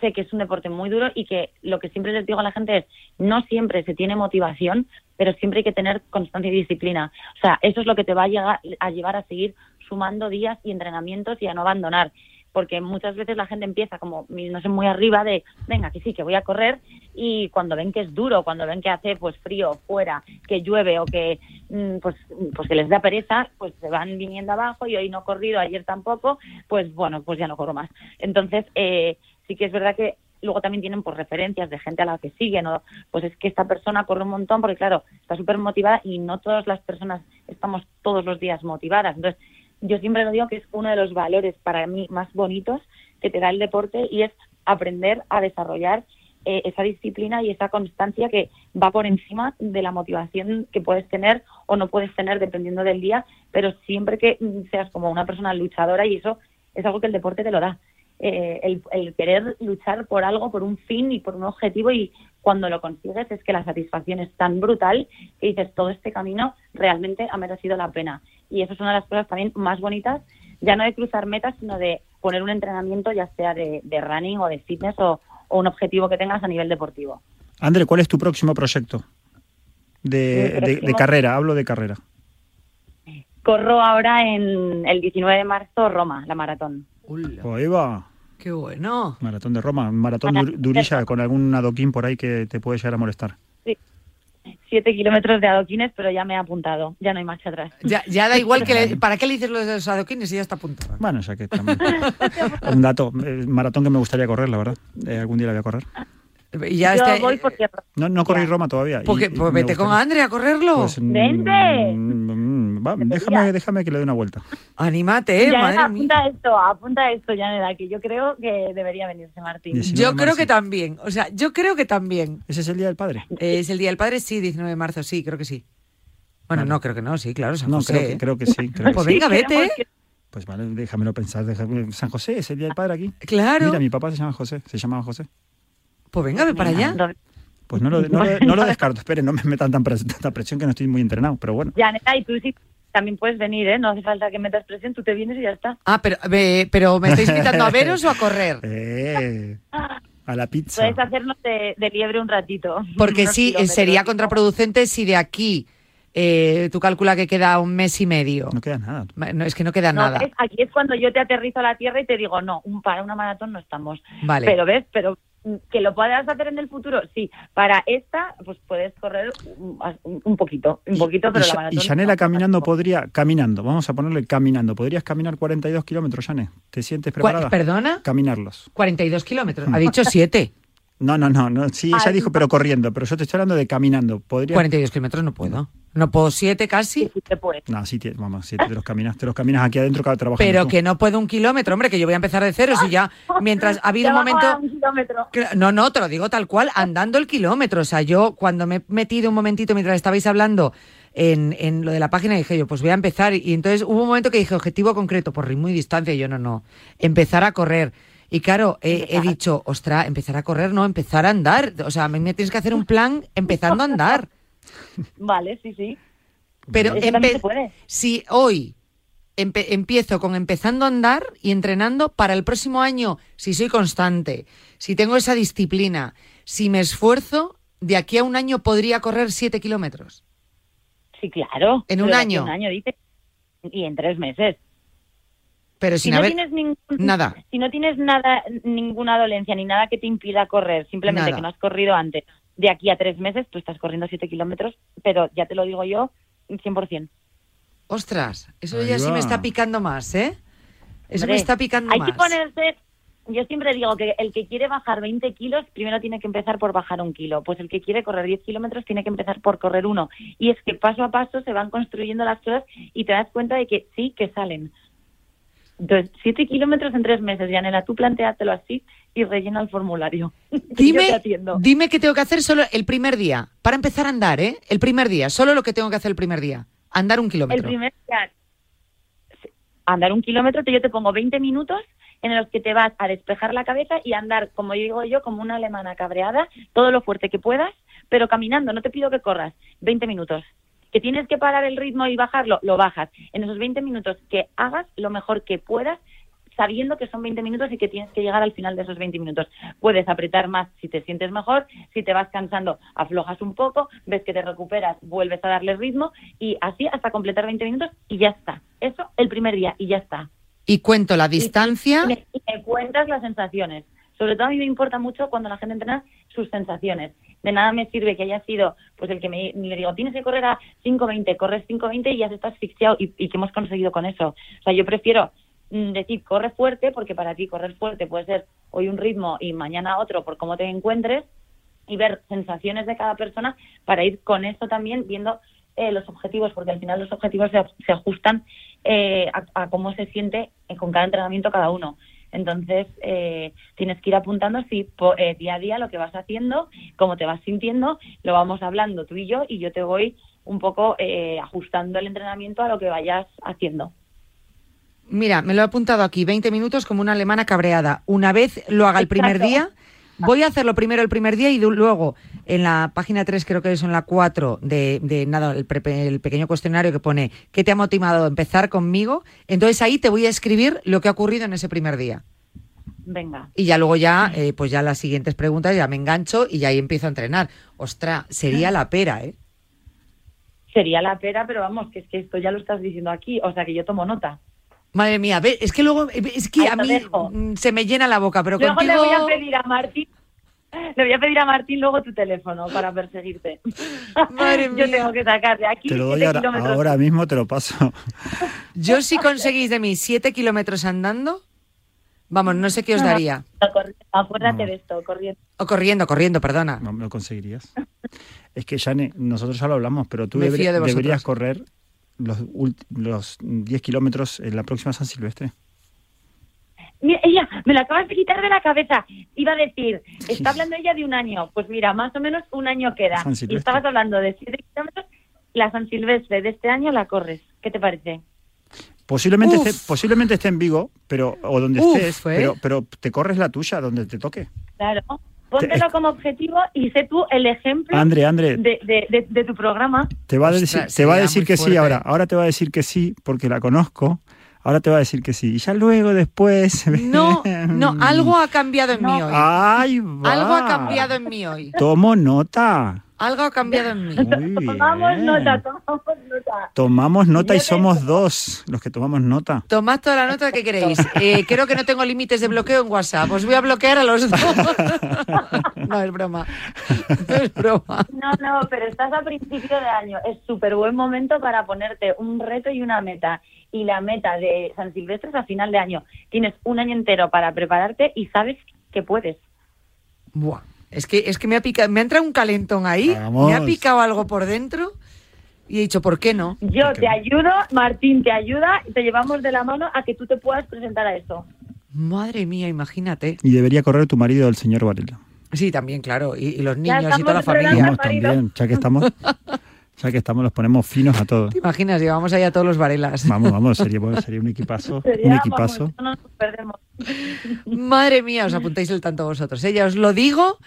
sé que es un deporte muy duro y que lo que siempre les digo a la gente es, no siempre se tiene motivación, pero siempre hay que tener constancia y disciplina. O sea, eso es lo que te va a, llegar, a llevar a seguir sumando días y entrenamientos y a no abandonar. Porque muchas veces la gente empieza como, no sé, muy arriba de, venga, que sí, que voy a correr, y cuando ven que es duro, cuando ven que hace pues frío fuera, que llueve o que mm, pues, pues que les da pereza, pues se van viniendo abajo y hoy no he corrido, ayer tampoco, pues bueno, pues ya no corro más. Entonces, eh, sí que es verdad que luego también tienen pues referencias de gente a la que siguen o pues es que esta persona corre un montón porque claro está súper motivada y no todas las personas estamos todos los días motivadas entonces yo siempre lo digo que es uno de los valores para mí más bonitos que te da el deporte y es aprender a desarrollar eh, esa disciplina y esa constancia que va por encima de la motivación que puedes tener o no puedes tener dependiendo del día, pero siempre que mm, seas como una persona luchadora y eso es algo que el deporte te lo da. Eh, el, el querer luchar por algo, por un fin y por un objetivo y cuando lo consigues es que la satisfacción es tan brutal que dices todo este camino realmente ha merecido la pena. Y eso es una de las cosas también más bonitas, ya no de cruzar metas, sino de poner un entrenamiento ya sea de, de running o de fitness o, o un objetivo que tengas a nivel deportivo. André, ¿cuál es tu próximo proyecto? De, carrera, hablo de carrera. Corro ahora en el 19 de marzo Roma, la maratón. Oh, ahí va. qué bueno. Maratón de Roma, maratón dur- durilla con algún adoquín por ahí que te puede llegar a molestar. Siete kilómetros de adoquines, pero ya me he apuntado, ya no hay marcha atrás. Ya, ya da igual que le- para qué le dices los de los adoquines y ya está apuntado. Bueno, ya que también. un dato, eh, maratón que me gustaría correr, la verdad. Eh, algún día la voy a correr. Ya Yo este- voy porque No, no corrí. Roma todavía. porque, y pues vete con. Andrea a correrlo. Pues, mm, ¡Vente! mm, va, déjame, déjame que le dé una vuelta. Anímate, eh, ya madre mía. apunta esto, apunta esto, Janela, que yo creo que debería venirse Martín. Yo 19 de creo que también. O sea, yo creo que también. ¿Ese es el Día del Padre? Eh, ¿Es el Día del Padre? Sí, 19 de marzo, sí, creo que sí. Bueno, Vale. no, creo que no, sí, claro, San No, José, creo, que- ¿eh? creo que sí. Creo que Pues sí. venga, vete. Pues vale, déjamelo pensar. déjame- San José es el día del padre aquí. Claro. Mira, mi papá se llama José, se llamaba José. Pues venga, ve para allá. Pues no lo, no lo- no lo descarto. Espere, no me metan tan pres- tanta presión que no estoy muy entrenado, pero bueno. Ya, neta, y tú sí también puedes venir, ¿eh? No hace falta que metas presión, tú te vienes y ya está. Ah, pero, ¿me estáis invitando a veros o a correr? Eh, a la pizza. Puedes hacernos de, de liebre un ratito. Porque sí, eh, kilómetros. sería contraproducente si de aquí eh, tú calcula que queda un mes y medio. No queda nada. No, es que no queda No, nada. Aquí es cuando yo te aterrizo a la tierra y te digo, no, un, para una maratón no estamos. Vale. Pero ves, pero mm, que lo puedas hacer en el futuro, sí. Para esta, pues puedes correr un, poquito, un poquito, pero y, la maratón... y Yanela no. caminando podría, caminando, vamos a ponerle caminando, ¿podrías caminar 42 kilómetros, Yane? ¿Te sientes preparada? ¿Perdona? Caminarlos. 42 kilómetros. Ha dicho 7. No, no, no, no, sí, ella Ay, dijo, pero corriendo, pero yo te estoy hablando de caminando. ¿Podrías? 42 kilómetros no puedo. No puedo 7 casi. Sí te puedes. No, sí, te- vamos, sí, te los caminas, te los caminas aquí adentro cada trabajo. Pero que no puedo un kilómetro, hombre, que yo voy a empezar de cero. Si ya, mientras ha habido Ya un momento. un kilómetro. Cla- No, no, te lo digo tal cual, andando el kilómetro. O sea, yo cuando me he metido un momentito mientras estabais hablando en, en lo de la página, dije yo, pues voy a empezar. Y entonces hubo un momento que dije, objetivo concreto, por ritmo y distancia. Y yo, no, no, empezar a correr. Y claro, he, he dicho, ostra, empezar a correr, no, empezar a andar. O sea, a mí me tienes que hacer un plan empezando a andar. Vale, sí, sí. Pero se puede. si hoy empiezo con empezando a andar y entrenando para el próximo año, si soy constante, si tengo esa disciplina, si me esfuerzo, de aquí a un año podría correr siete kilómetros. Sí, claro. ¿En un año? Un año, dice. Y en tres meses. Pero Si sin no haber tienes ningún, nada. Si no tienes nada, ninguna dolencia ni nada que te impida correr, simplemente Nada. que no has corrido antes, de aquí a tres meses tú estás corriendo siete kilómetros, pero ya te lo digo yo, 100%. Ostras, eso Ahí ya sí va. me está picando más, ¿eh? Eso me está picando Hay más. que ponerse, yo siempre digo que el que quiere bajar 20 kilos, primero tiene que empezar por bajar un kilo. Pues el que quiere correr 10 kilómetros tiene que empezar por correr uno. Y es que paso a paso se van construyendo las cosas y te das cuenta de que sí que salen. Entonces, 7 kilómetros en tres meses, Yanela, tú planteátelo así y rellena el formulario. Que yo te Dime, dime qué tengo que hacer solo el primer día. Para empezar a andar, ¿eh? El primer día. Solo lo que tengo que hacer el primer día. Andar un El kilómetro. primer día, andar un kilómetro, yo te pongo 20 minutos en los que te vas a despejar la cabeza y andar, como digo yo, como una alemana cabreada, todo lo fuerte que puedas, pero caminando, no te pido que corras, 20 minutos. Que tienes que parar el ritmo y bajarlo, lo bajas. En esos 20 minutos que hagas lo mejor que puedas, sabiendo que son 20 minutos y que tienes que llegar al final de esos 20 minutos. Puedes apretar más si te sientes mejor, si te vas cansando, aflojas un poco, ves que te recuperas, vuelves a darle ritmo y así hasta completar 20 minutos y ya está. Eso el primer día y ya está. Y cuento la distancia. Y me, y me cuentas las sensaciones. Sobre todo a mí me importa mucho cuando la gente entrena sus sensaciones. De nada me sirve que haya sido, pues el que me le digo, tienes que correr a 5.20, corres 5.20 y ya se está asfixiado. ¿Y, ¿Y qué hemos conseguido con eso? O sea, yo prefiero decir, corre fuerte, porque para ti correr fuerte puede ser hoy un ritmo y mañana otro por cómo te encuentres, y ver sensaciones de cada persona para ir con eso también viendo eh, los objetivos, porque al final los objetivos se, se ajustan eh, a, cómo se siente eh, con cada entrenamiento cada uno. Entonces, eh, tienes que ir apuntando si po- eh, día a día lo que vas haciendo, cómo te vas sintiendo, lo vamos hablando tú y yo, y yo te voy un poco eh, ajustando el entrenamiento a lo que vayas haciendo. Mira, me lo he apuntado aquí, 20 minutos como una alemana cabreada. Una vez lo haga el primer Exacto. día, voy a hacerlo primero el primer día y luego en la página 3, creo que es en la 4, de, de nada, el, pre- el pequeño cuestionario que pone ¿qué te ha motivado a empezar conmigo? Entonces ahí te voy a escribir lo que ha ocurrido en ese primer día. Venga. Y ya luego ya, eh, pues ya las siguientes preguntas ya me engancho y ya ahí empiezo a entrenar. Ostras, sería la pera, ¿eh? Sería la pera, pero vamos, que es que esto ya lo estás diciendo aquí, o sea que yo tomo nota. Madre mía, ve, es que luego, es que Ahí a mí dejo. mm, se me llena la boca, pero luego contigo... le voy a pedir a Martín, le voy a pedir a Martín luego tu teléfono para perseguirte. Madre Yo mía. tengo que sacar de aquí Te lo doy ahora, ahora mismo, te lo paso. Yo si conseguís de mí siete kilómetros andando, vamos, no sé qué os daría. Acuérdate No. de esto, corriendo. O corriendo, corriendo, perdona. No me lo conseguirías. Es que, Jane, nosotros ya lo hablamos, pero tú de deberías correr los, los 10 kilómetros en la próxima San Silvestre. Mira, ella, me lo acabas de quitar de la cabeza. Iba a decir, está hablando ella de un año. Pues mira, más o menos un año queda. San Y estabas hablando de 7 kilómetros. La San Silvestre de este año la corres. ¿Qué te parece? Posiblemente Uf. esté, posiblemente esté en Vigo, pero o donde Uf, estés, ¿eh? pero, pero te corres la tuya donde te toque. Claro. Póntelo como objetivo y sé tú el ejemplo. De, de- de- de tu programa. Te va a Ostras, decir, te va a sería decir muy que sí ahora. Ahora te va a decir que sí porque la conozco. Ahora te va a decir que sí. Y ya luego después. No, no, algo ha cambiado en mí hoy. Ay, va. Algo ha cambiado en mí hoy. Tomo nota. Algo ha cambiado en mí. Muy Tomamos nota, tomamos nota. Tomamos nota y somos dos los que tomamos nota. Tomad toda la nota que queréis. Eh, creo que no tengo límites de bloqueo en WhatsApp. Os voy a bloquear a los dos. No, es broma. No es broma. No, no, pero estás a principio de año. Es súper buen momento para ponerte un reto y una meta. Y la meta de San Silvestre es a final de año. Tienes un año entero para prepararte y sabes que puedes. Buah. Es que, es que me ha picado, me ha entrado un calentón ahí, Vamos. me ha picado algo por dentro y he dicho, ¿por qué no? Yo te ayudo, Martín te ayuda y te llevamos de la mano a que tú te puedas presentar a eso. Madre mía, imagínate. Y debería correr tu marido, el señor Varela. Sí, también, claro. Y, y los niños y toda la familia. Vamos también, ya que estamos, ya que estamos, los ponemos finos a todos. ¿Te imaginas? Llevamos ahí a todos los varelas. Vamos, vamos, sería, bueno, sería un equipazo. Sería, Un equipazo. vamos, no nos perdemos. Madre mía, os apuntáis el tanto vosotros. ¿eh? Ya os lo digo,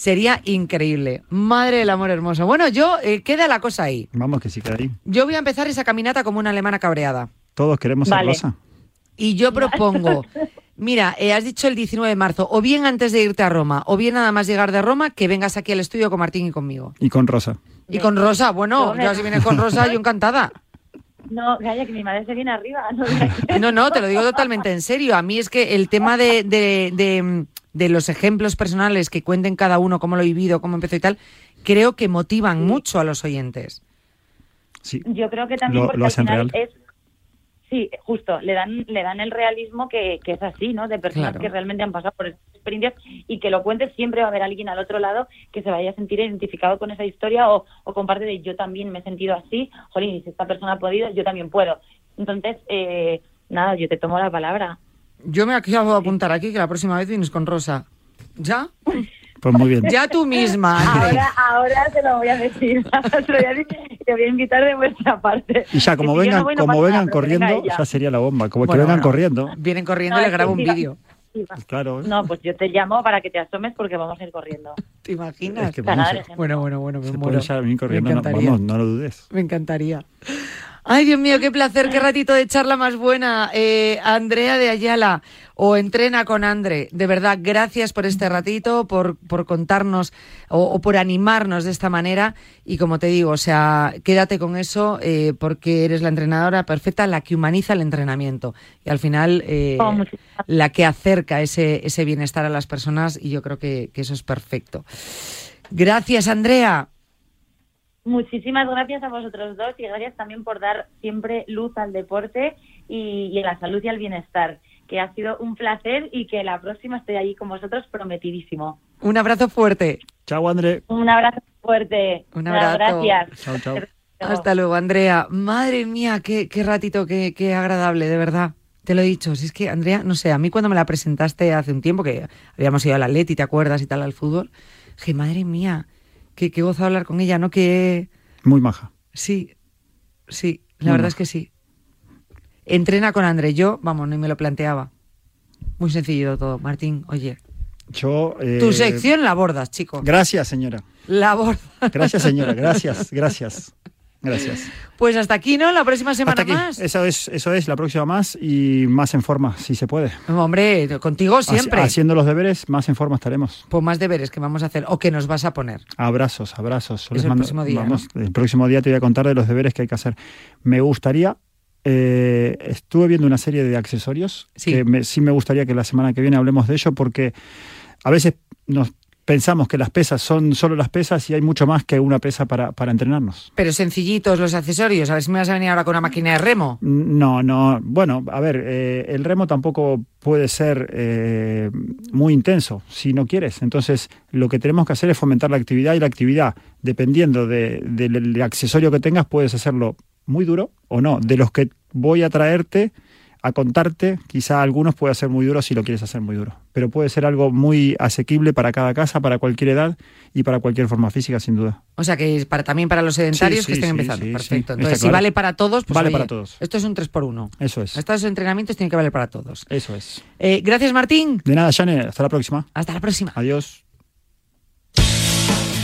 sería increíble. Madre del amor hermoso. Bueno, yo, eh, queda la cosa ahí. Vamos, que sí queda ahí. Yo voy a empezar esa caminata como una alemana cabreada. Todos queremos ser Vale. rosa. Y yo propongo, mira, eh, has dicho el 19 de marzo, o bien antes de irte a Roma, o bien nada más llegar de Roma, que vengas aquí al estudio con Martín y conmigo. Y con rosa. Y con Rosa, bueno, ya si vienes con Rosa, yo encantada. No, calla, que mi madre se viene arriba. No, digas que- No, no, te lo digo totalmente en serio. A mí es que el tema de, de, de, de los ejemplos personales que cuenten cada uno, cómo lo ha vivido, cómo empezó y tal, creo que motivan mucho a los oyentes. Sí. Yo creo que también Lo- porque lo al hacen final real. es sí, justo, le dan le dan el realismo que, que es así, ¿no? De personas Claro. que realmente han pasado por esas experiencias y que lo cuentes siempre va a haber alguien al otro lado que se vaya a sentir identificado con esa historia o, o comparte de yo también me he sentido así, jolín, y si esta persona ha podido, yo también puedo. Entonces, eh, nada, yo te tomo la palabra. Yo me acabo de apuntar aquí que la próxima vez vienes con Rosa. ¿Ya? Pues muy bien. Ya tú misma. Ahora, ahora te lo voy a decir, te lo voy a decir, te voy a invitar de vuestra parte. Y ya, como Que si vengan, no como vengan nada, pero venga corriendo, ya sería la bomba. Como que Bueno, vengan bueno. corriendo. Vienen corriendo No, y le que grabo un vídeo. Claro. ¿eh? No, pues yo te llamo para que te asomes porque vamos a ir corriendo. ¿Te imaginas? Es que se-. Bueno, bueno, bueno, me se muero. corriendo. Me no, vamos, no lo dudes. Me encantaría. Ay, Dios mío, qué placer, qué ratito de charla más buena. Eh, Andrea de Ayala o Entrena con Andre. De verdad, gracias por este ratito, por, por contarnos o, o por animarnos de esta manera. Y como te digo, o sea, quédate con eso eh, porque eres la entrenadora perfecta, la que humaniza el entrenamiento. Y al final, eh, Oh, la que acerca ese, ese bienestar a las personas. Y yo creo que, que eso es perfecto. Gracias, Andrea. Muchísimas gracias a vosotros dos y gracias también por dar siempre luz al deporte y, y a la salud y al bienestar, que ha sido un placer y que la próxima estoy allí con vosotros prometidísimo. Un abrazo fuerte. Chao, André. Un abrazo fuerte. Un abrazo. Gracias. Chao, chao. Hasta luego, Andrea. Madre mía, qué, qué ratito, qué, qué agradable, de verdad. Te lo he dicho. Si es que, Andrea, no sé, a mí cuando me la presentaste hace un tiempo, que habíamos ido al Atleti, ¿te acuerdas? Y tal, al fútbol, dije, madre mía, qué, qué gozo hablar con ella, ¿no? Que Muy maja. sí, sí, la Muy verdad maja. es que sí. Entrena con André. Yo, vamos, ni me lo planteaba. Muy sencillo todo. Martín, oye, Yo. eh, tu sección la bordas, chico. Gracias, señora. La bordas. Gracias, señora. Gracias, gracias. Gracias. Pues hasta aquí, ¿no? La próxima semana Hasta aquí. más. Eso es, eso es, la próxima más y más en forma, si se puede. Hombre, contigo siempre. Haci- Haciendo los deberes, más en forma estaremos. Pues más deberes que vamos a hacer o que nos vas a poner. Abrazos, abrazos. Es el próximo día, vamos, El próximo día te voy a contar de los deberes que hay que hacer. Me gustaría, eh, estuve viendo una serie de accesorios Sí. que me- sí me gustaría que la semana que viene hablemos de ello porque a veces nos pensamos que las pesas son solo las pesas y hay mucho más que una pesa para, para entrenarnos. Pero sencillitos los accesorios. A ver si me vas a venir ahora con una máquina de remo. No, no. Bueno, a ver, eh, el remo tampoco puede ser eh, muy intenso si no quieres. Entonces, lo que tenemos que hacer es fomentar la actividad y la actividad, dependiendo de- del del accesorio que tengas, puedes hacerlo muy duro o no. De los que voy a traerte, a contarte, quizá algunos puede ser muy duro si lo quieres hacer muy duro, pero puede ser algo muy asequible para cada casa, para cualquier edad y para cualquier forma física, sin duda. O sea que para, también para los sedentarios que estén empezando. Perfecto. Entonces, si vale para todos, pues vale para todos. Esto es un 3 por 1 Eso es. Estos entrenamientos tienen que valer para todos. Eso es. Eh, gracias, Martín. De nada, Shane. Hasta la próxima. Hasta la próxima. Adiós.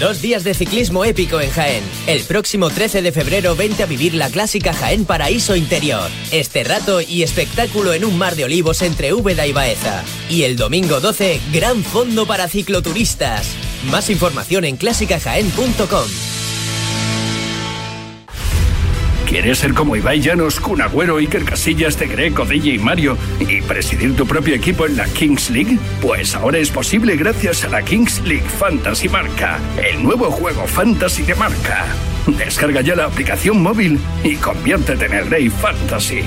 Dos días de ciclismo épico en Jaén. El próximo 13 de febrero vente a vivir la clásica Jaén Paraíso Interior. Este rato y espectáculo en un mar de olivos entre Úbeda y Baeza. Y el domingo 12, gran fondo para cicloturistas. Más información en clásicajaén.com. ¿Quieres ser como Ibai Llanos, Kun Agüero, Iker Casillas, de Greco, DJ Mario y presidir tu propio equipo en la Kings League? Pues ahora es posible gracias a la Kings League Fantasy Marca, el nuevo juego fantasy de marca. Descarga ya la aplicación móvil y conviértete en el rey fantasy.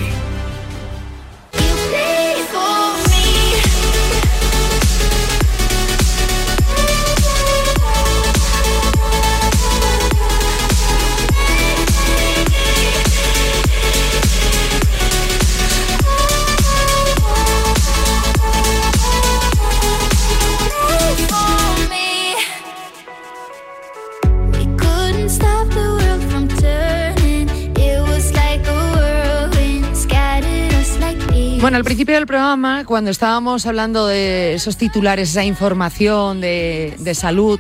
Bueno, al principio del programa, cuando estábamos hablando de esos titulares, esa información de, salud,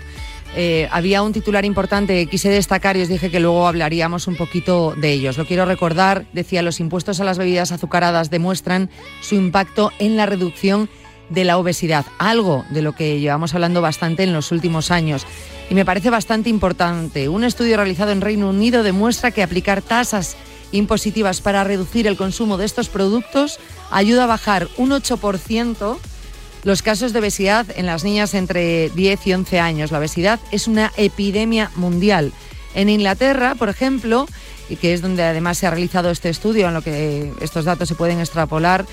eh, había un titular importante que quise destacar y os dije que luego hablaríamos un poquito de ellos. Lo quiero recordar, decía, los impuestos a las bebidas azucaradas demuestran su impacto en la reducción de la obesidad, algo de lo que llevamos hablando bastante en los últimos años. Y me parece bastante importante. Un estudio realizado en Reino Unido demuestra que aplicar tasas impositivas para reducir el consumo de estos productos ayuda a bajar un 8% los casos de obesidad en las niñas entre 10 y 11 años. La obesidad es una epidemia mundial. En Inglaterra, por ejemplo, y que es donde además se ha realizado este estudio, en lo que estos datos se pueden extrapolar,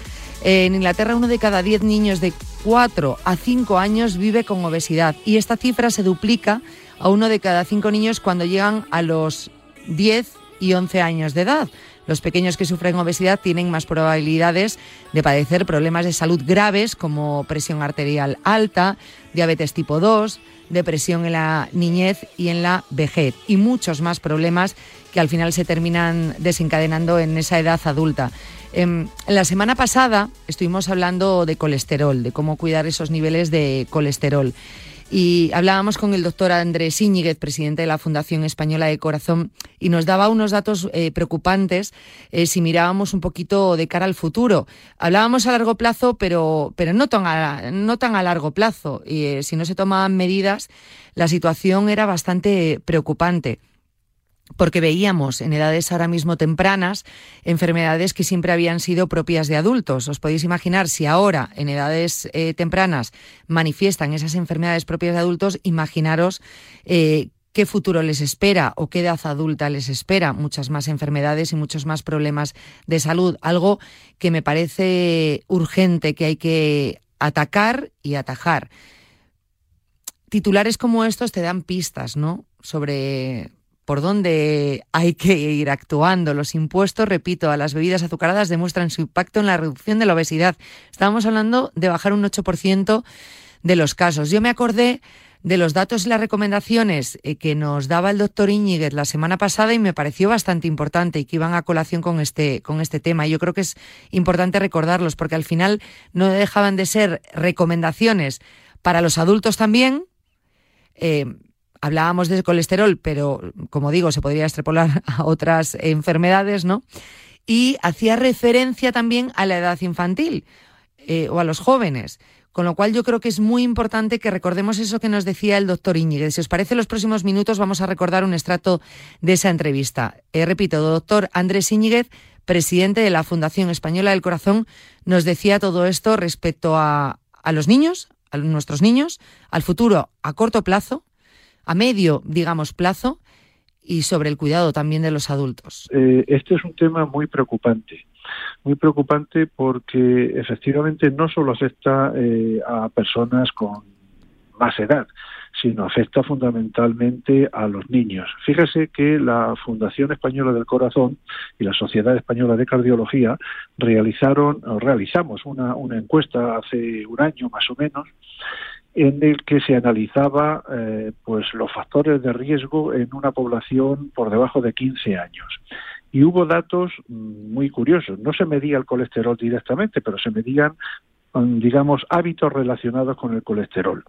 en Inglaterra uno de cada 10 niños de 4 a 5 años vive con obesidad y esta cifra se duplica a uno de cada 5 niños cuando llegan a los 10 y 11 años de edad. Los pequeños que sufren obesidad tienen más probabilidades de padecer problemas de salud graves como presión arterial alta, diabetes tipo 2, depresión en la niñez y en la vejez y muchos más problemas que al final se terminan desencadenando en esa edad adulta. En em, la semana pasada estuvimos hablando de colesterol, de cómo cuidar esos niveles de colesterol. Y hablábamos con el doctor Andrés Íñiguez, presidente de la Fundación Española de Corazón, y nos daba unos datos eh, preocupantes eh, si mirábamos un poquito de cara al futuro. Hablábamos a largo plazo, pero, pero no, tan a, no tan a largo plazo. Y eh, si no se tomaban medidas, la situación era bastante preocupante porque veíamos en edades ahora mismo tempranas enfermedades que siempre habían sido propias de adultos. Os podéis imaginar si ahora en edades eh, tempranas manifiestan esas enfermedades propias de adultos, imaginaros eh, qué futuro les espera o qué edad adulta les espera, muchas más enfermedades y muchos más problemas de salud, algo que me parece urgente que hay que atacar y atajar. Titulares como estos te dan pistas, ¿no? Sobre por dónde hay que ir actuando. Los impuestos, repito, a las bebidas azucaradas demuestran su impacto en la reducción de la obesidad. Estábamos hablando de bajar un 8% de los casos. Yo me acordé de los datos y las recomendaciones eh, que nos daba el doctor Íñiguez la semana pasada y me pareció bastante importante y que iban a colación con este, con este tema. Yo creo que es importante recordarlos porque al final no dejaban de ser recomendaciones para los adultos también, eh, hablábamos de colesterol, pero como digo, se podría extrapolar a otras enfermedades, ¿no? Y hacía referencia también a la edad infantil eh, o a los jóvenes. Con lo cual yo creo que es muy importante que recordemos eso que nos decía el doctor Íñiguez. Si os parece, los próximos minutos vamos a recordar un extracto de esa entrevista. Eh, repito, doctor Andrés Íñiguez, presidente de la Fundación Española del Corazón, nos decía todo esto respecto a los niños, a nuestros niños, al futuro a corto plazo, a medio, digamos, plazo y sobre el cuidado también de los adultos? Eh, este es un tema muy preocupante. Muy preocupante porque efectivamente no solo afecta eh, a personas con más edad, sino afecta fundamentalmente a los niños. Fíjese que la Fundación Española del Corazón y la Sociedad Española de Cardiología realizaron, o realizamos una, una encuesta hace un año más o menos, en el que se analizaba eh, pues los factores de riesgo en una población por debajo de 15 años. Y hubo datos mm, muy curiosos. No se medía el colesterol directamente, pero se medían mm, digamos, hábitos relacionados con el colesterol.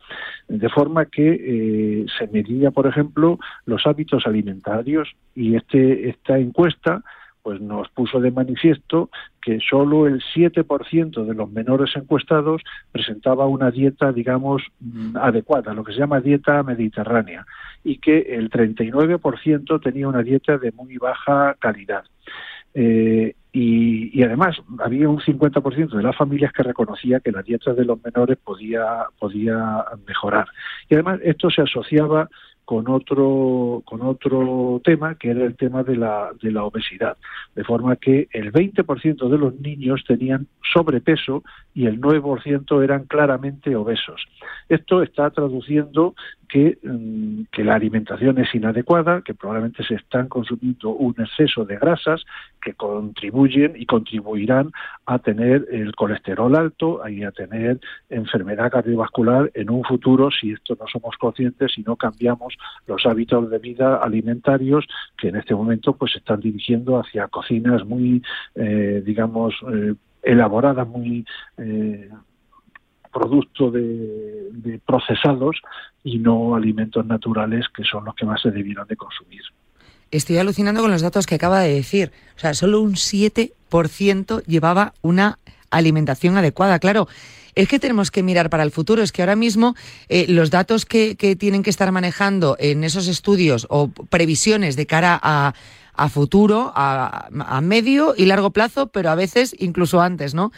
De forma que eh, se medía, por ejemplo, los hábitos alimentarios y este, esta encuesta pues nos puso de manifiesto que solo el 7% de los menores encuestados presentaba una dieta, digamos, mm, adecuada, lo que se llama dieta mediterránea, y que el 39% tenía una dieta de muy baja calidad. Eh, y, además había un 50% de las familias que reconocía que la dieta de los menores podía, podía mejorar. Y además esto se asociaba con otro, con otro tema, que era el tema de la, de la obesidad. De forma que el 20% de los niños tenían sobrepeso y el 9% eran claramente obesos. Esto está traduciendo Mm, que, la alimentación es inadecuada, que probablemente se están consumiendo un exceso de grasas que contribuyen y contribuirán a tener el colesterol alto y a tener enfermedad cardiovascular en un futuro si esto no somos conscientes y no cambiamos los hábitos de vida alimentarios que en este momento pues se están dirigiendo hacia cocinas muy eh, digamos eh, elaboradas muy eh, producto de, procesados y no alimentos naturales que son los que más se debieron de consumir. Estoy alucinando con los datos que acaba de decir. O sea, solo un 7% llevaba una alimentación adecuada. Claro, es que tenemos que mirar para el futuro. Es que ahora mismo eh, los datos que, tienen que estar manejando en esos estudios o previsiones de cara a, futuro, a, medio y largo plazo, pero a veces incluso antes, ¿no?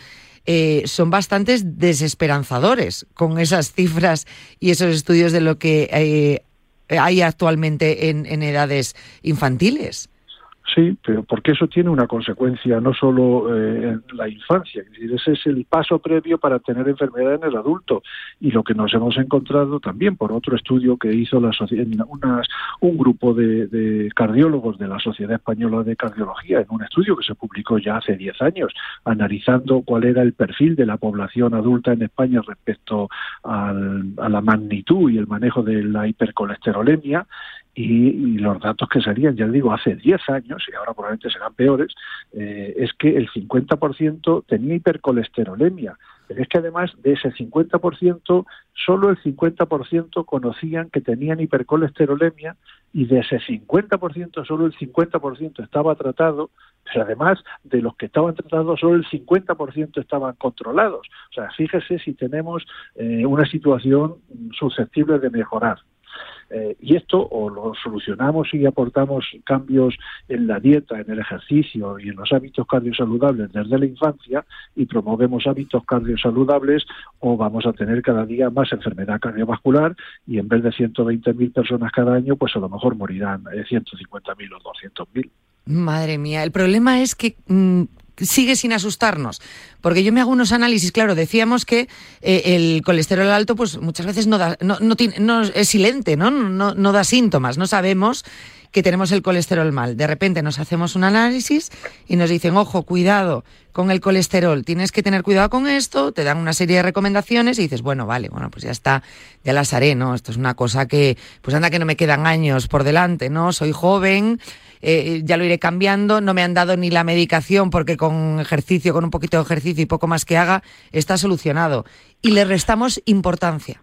Eh, son bastante desesperanzadores con esas cifras y esos estudios de lo que eh, hay actualmente en edades infantiles. Sí, pero porque eso tiene una consecuencia no solo eh, en la infancia, es decir, ese es el paso previo para tener enfermedad en el adulto. Y lo que nos hemos encontrado también por otro estudio que hizo la unas, un grupo de, cardiólogos de la Sociedad Española de Cardiología en un estudio que se publicó ya hace 10 años analizando cuál era el perfil de la población adulta en España respecto a la magnitud y el manejo de la hipercolesterolemia y, los datos que salían, ya digo, hace 10 años, y ahora probablemente serán peores, eh, es que el 50% tenía hipercolesterolemia. Pero es que además de ese 50%, solo el 50% conocían que tenían hipercolesterolemia y de ese 50% solo el 50% estaba tratado, pero además de los que estaban tratados solo el 50% estaban controlados. O sea, fíjese si tenemos eh, una situación susceptible de mejorar. Eh, y esto o lo solucionamos y aportamos cambios en la dieta, en el ejercicio y en los hábitos cardiosaludables desde la infancia y promovemos hábitos cardiosaludables o vamos a tener cada día más enfermedad cardiovascular y en vez de 120.000 personas cada año, pues a lo mejor morirán 150.000 eh, o 200.000. Madre mía, el problema es que mm, sigue sin asustarnos. Porque yo me hago unos análisis, claro, decíamos que eh, el colesterol alto, pues muchas veces no, da, no, no, no es silente, ¿no? ¿no? No da síntomas, no sabemos que tenemos el colesterol mal. De repente nos hacemos un análisis y nos dicen, ojo, cuidado con el colesterol, tienes que tener cuidado con esto, te dan una serie de recomendaciones y dices, bueno, vale, bueno, pues ya está, ya las haré, ¿no? Esto es una cosa que, pues anda que no me quedan años por delante, ¿no? Soy joven, eh, ya lo iré cambiando, no me han dado ni la medicación porque con ejercicio, con un poquito de ejercicio y poco más que haga, está solucionado. Y le restamos importancia.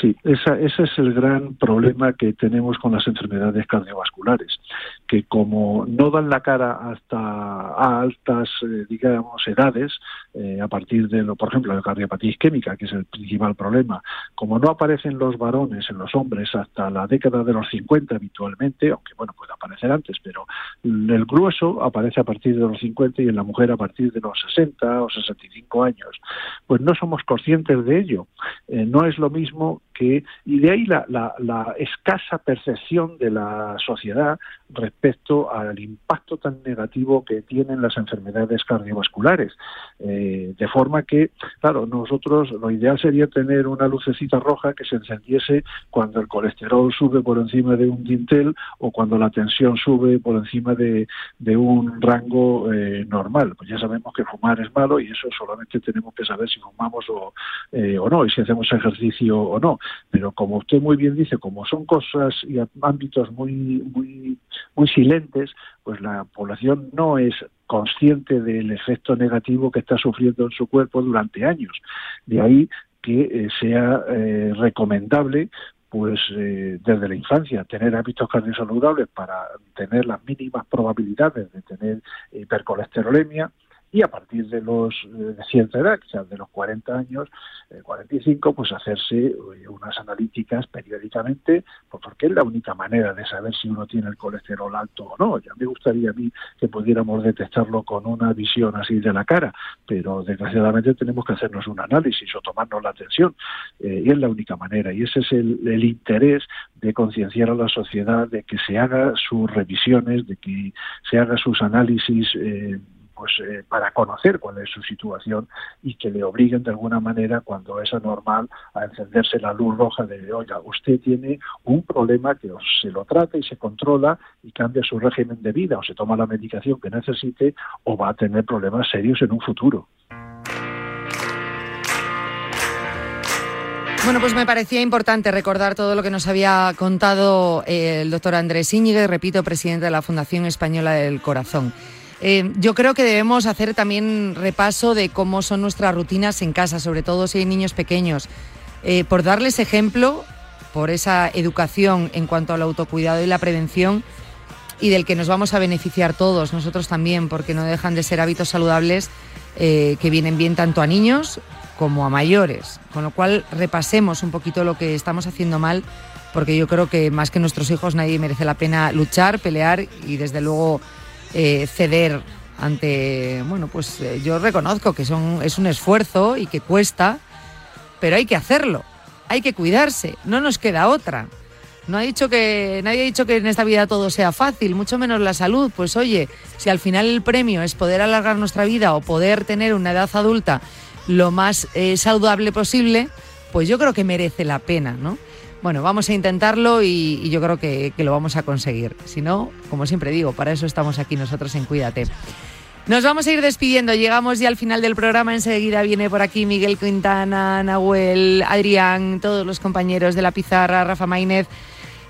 Sí, ese es el gran problema que tenemos con las enfermedades cardiovasculares, que como no dan la cara hasta a altas, eh, digamos, edades, eh, a partir de, lo, por ejemplo, la cardiopatía isquémica, que es el principal problema, como no aparecen los varones en los hombres hasta la década de los 50 habitualmente, aunque bueno, puede aparecer antes, pero el grueso aparece a partir de los 50 y en la mujer a partir de los 60 o 65 años, pues no somos conscientes de ello. Eh, no es lo mismo que y de ahí la, la, escasa percepción de la sociedad respecto al impacto tan negativo que tienen las enfermedades cardiovasculares. Eh, de forma que, claro, nosotros lo ideal sería tener una lucecita roja que se encendiese cuando el colesterol sube por encima de un dintel o cuando la tensión sube por encima de, de un rango eh, normal. Pues ya sabemos que fumar es malo y eso solamente tenemos que saber si fumamos o, eh, o no y si hacemos ejercicio o no. Pero como usted muy bien dice, como son cosas y ámbitos muy, muy, muy silentes, pues la población no es consciente del efecto negativo que está sufriendo en su cuerpo durante años. De ahí que eh, sea eh, recomendable pues eh, desde la infancia tener hábitos cardiosaludables para tener las mínimas probabilidades de tener hipercolesterolemia y a partir de los de cierta edad, quizás de los 40 años, 45, pues hacerse unas analíticas periódicamente, pues porque es la única manera de saber si uno tiene el colesterol alto o no. Ya me gustaría a mí que pudiéramos detectarlo con una visión así de la cara, pero desgraciadamente tenemos que hacernos un análisis o tomarnos la atención, eh, y es la única manera. Y ese es el, interés de concienciar a la sociedad de que se haga sus revisiones, de que se haga sus análisis. Eh, pues eh, para conocer cuál es su situación y que le obliguen de alguna manera cuando es anormal a encenderse la luz roja de oiga usted tiene un problema que se lo trata y se controla y cambia su régimen de vida o se toma la medicación que necesite o va a tener problemas serios en un futuro. Bueno, pues me parecía importante recordar todo lo que nos había contado eh, el doctor Andrés Íñiguez, repito, presidente de la Fundación Española del Corazón. Eh, yo creo que debemos hacer también repaso de cómo son nuestras rutinas en casa, sobre todo si hay niños pequeños. Eh, por darles ejemplo, por esa educación en cuanto al autocuidado y la prevención, y del que nos vamos a beneficiar todos, nosotros también, porque no dejan de ser hábitos saludables eh, que vienen bien tanto a niños como a mayores. Con lo cual, repasemos un poquito lo que estamos haciendo mal, porque yo creo que más que nuestros hijos nadie merece la pena luchar, pelear y desde luego eh, ceder ante, bueno, pues eh, yo reconozco que son, es un esfuerzo y que cuesta, pero hay que hacerlo, hay que cuidarse, no nos queda otra. No ha dicho que, nadie ha dicho que en esta vida todo sea fácil, mucho menos la salud. Pues oye, si al final el premio es poder alargar nuestra vida o poder tener una edad adulta lo más eh, saludable posible, pues yo creo que merece la pena, ¿no? Bueno, vamos a intentarlo y, yo creo que, lo vamos a conseguir. Si no, como siempre digo, para eso estamos aquí nosotros en Cuídate. Nos vamos a ir despidiendo, llegamos ya al final del programa, enseguida viene por aquí Miguel Quintana, Nahuel, Adrián, todos los compañeros de la pizarra, Rafa Maínez.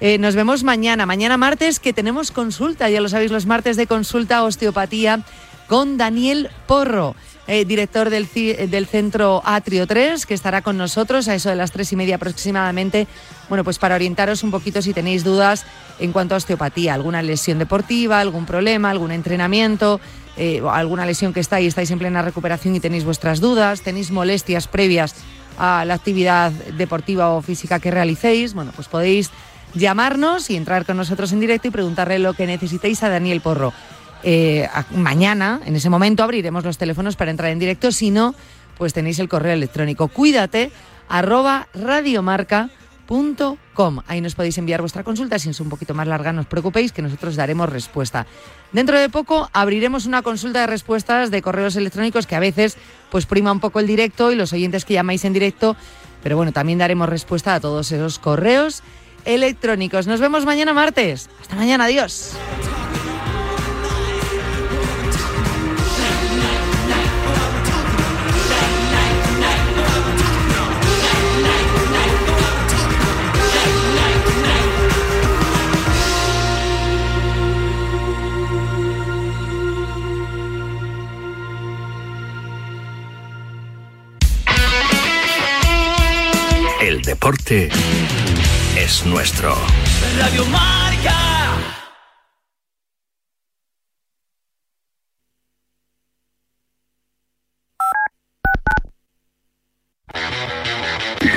Eh, nos vemos mañana, mañana martes que tenemos consulta, ya lo sabéis, los martes de consulta osteopatía con Daniel Porro. Eh, director del, del, Centro Atrio 3, que estará con nosotros a eso de las tres y media aproximadamente. Bueno, pues para orientaros un poquito si tenéis dudas en cuanto a osteopatía, alguna lesión deportiva, algún problema, algún entrenamiento, eh, alguna lesión que estáis, estáis en plena recuperación y tenéis vuestras dudas, tenéis molestias previas a la actividad deportiva o física que realicéis, bueno, pues podéis llamarnos y entrar con nosotros en directo y preguntarle lo que necesitéis a Daniel Porro. Eh, mañana, en ese momento, abriremos los teléfonos para entrar en directo. Si no, pues tenéis el correo electrónico. Cuídate, arroba radiomarca.com. Ahí nos podéis enviar vuestra consulta. Si es un poquito más larga, no os preocupéis, que nosotros daremos respuesta. Dentro de poco abriremos una consulta de respuestas de correos electrónicos que a veces pues prima un poco el directo y los oyentes que llamáis en directo. Pero bueno, también daremos respuesta a todos esos correos electrónicos. Nos vemos mañana martes. Hasta mañana, adiós. Deporte es nuestro. Radio Marca.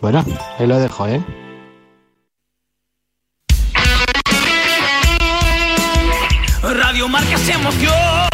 Bueno, ahí lo dejo, ¿eh? Radio Marca se emoción.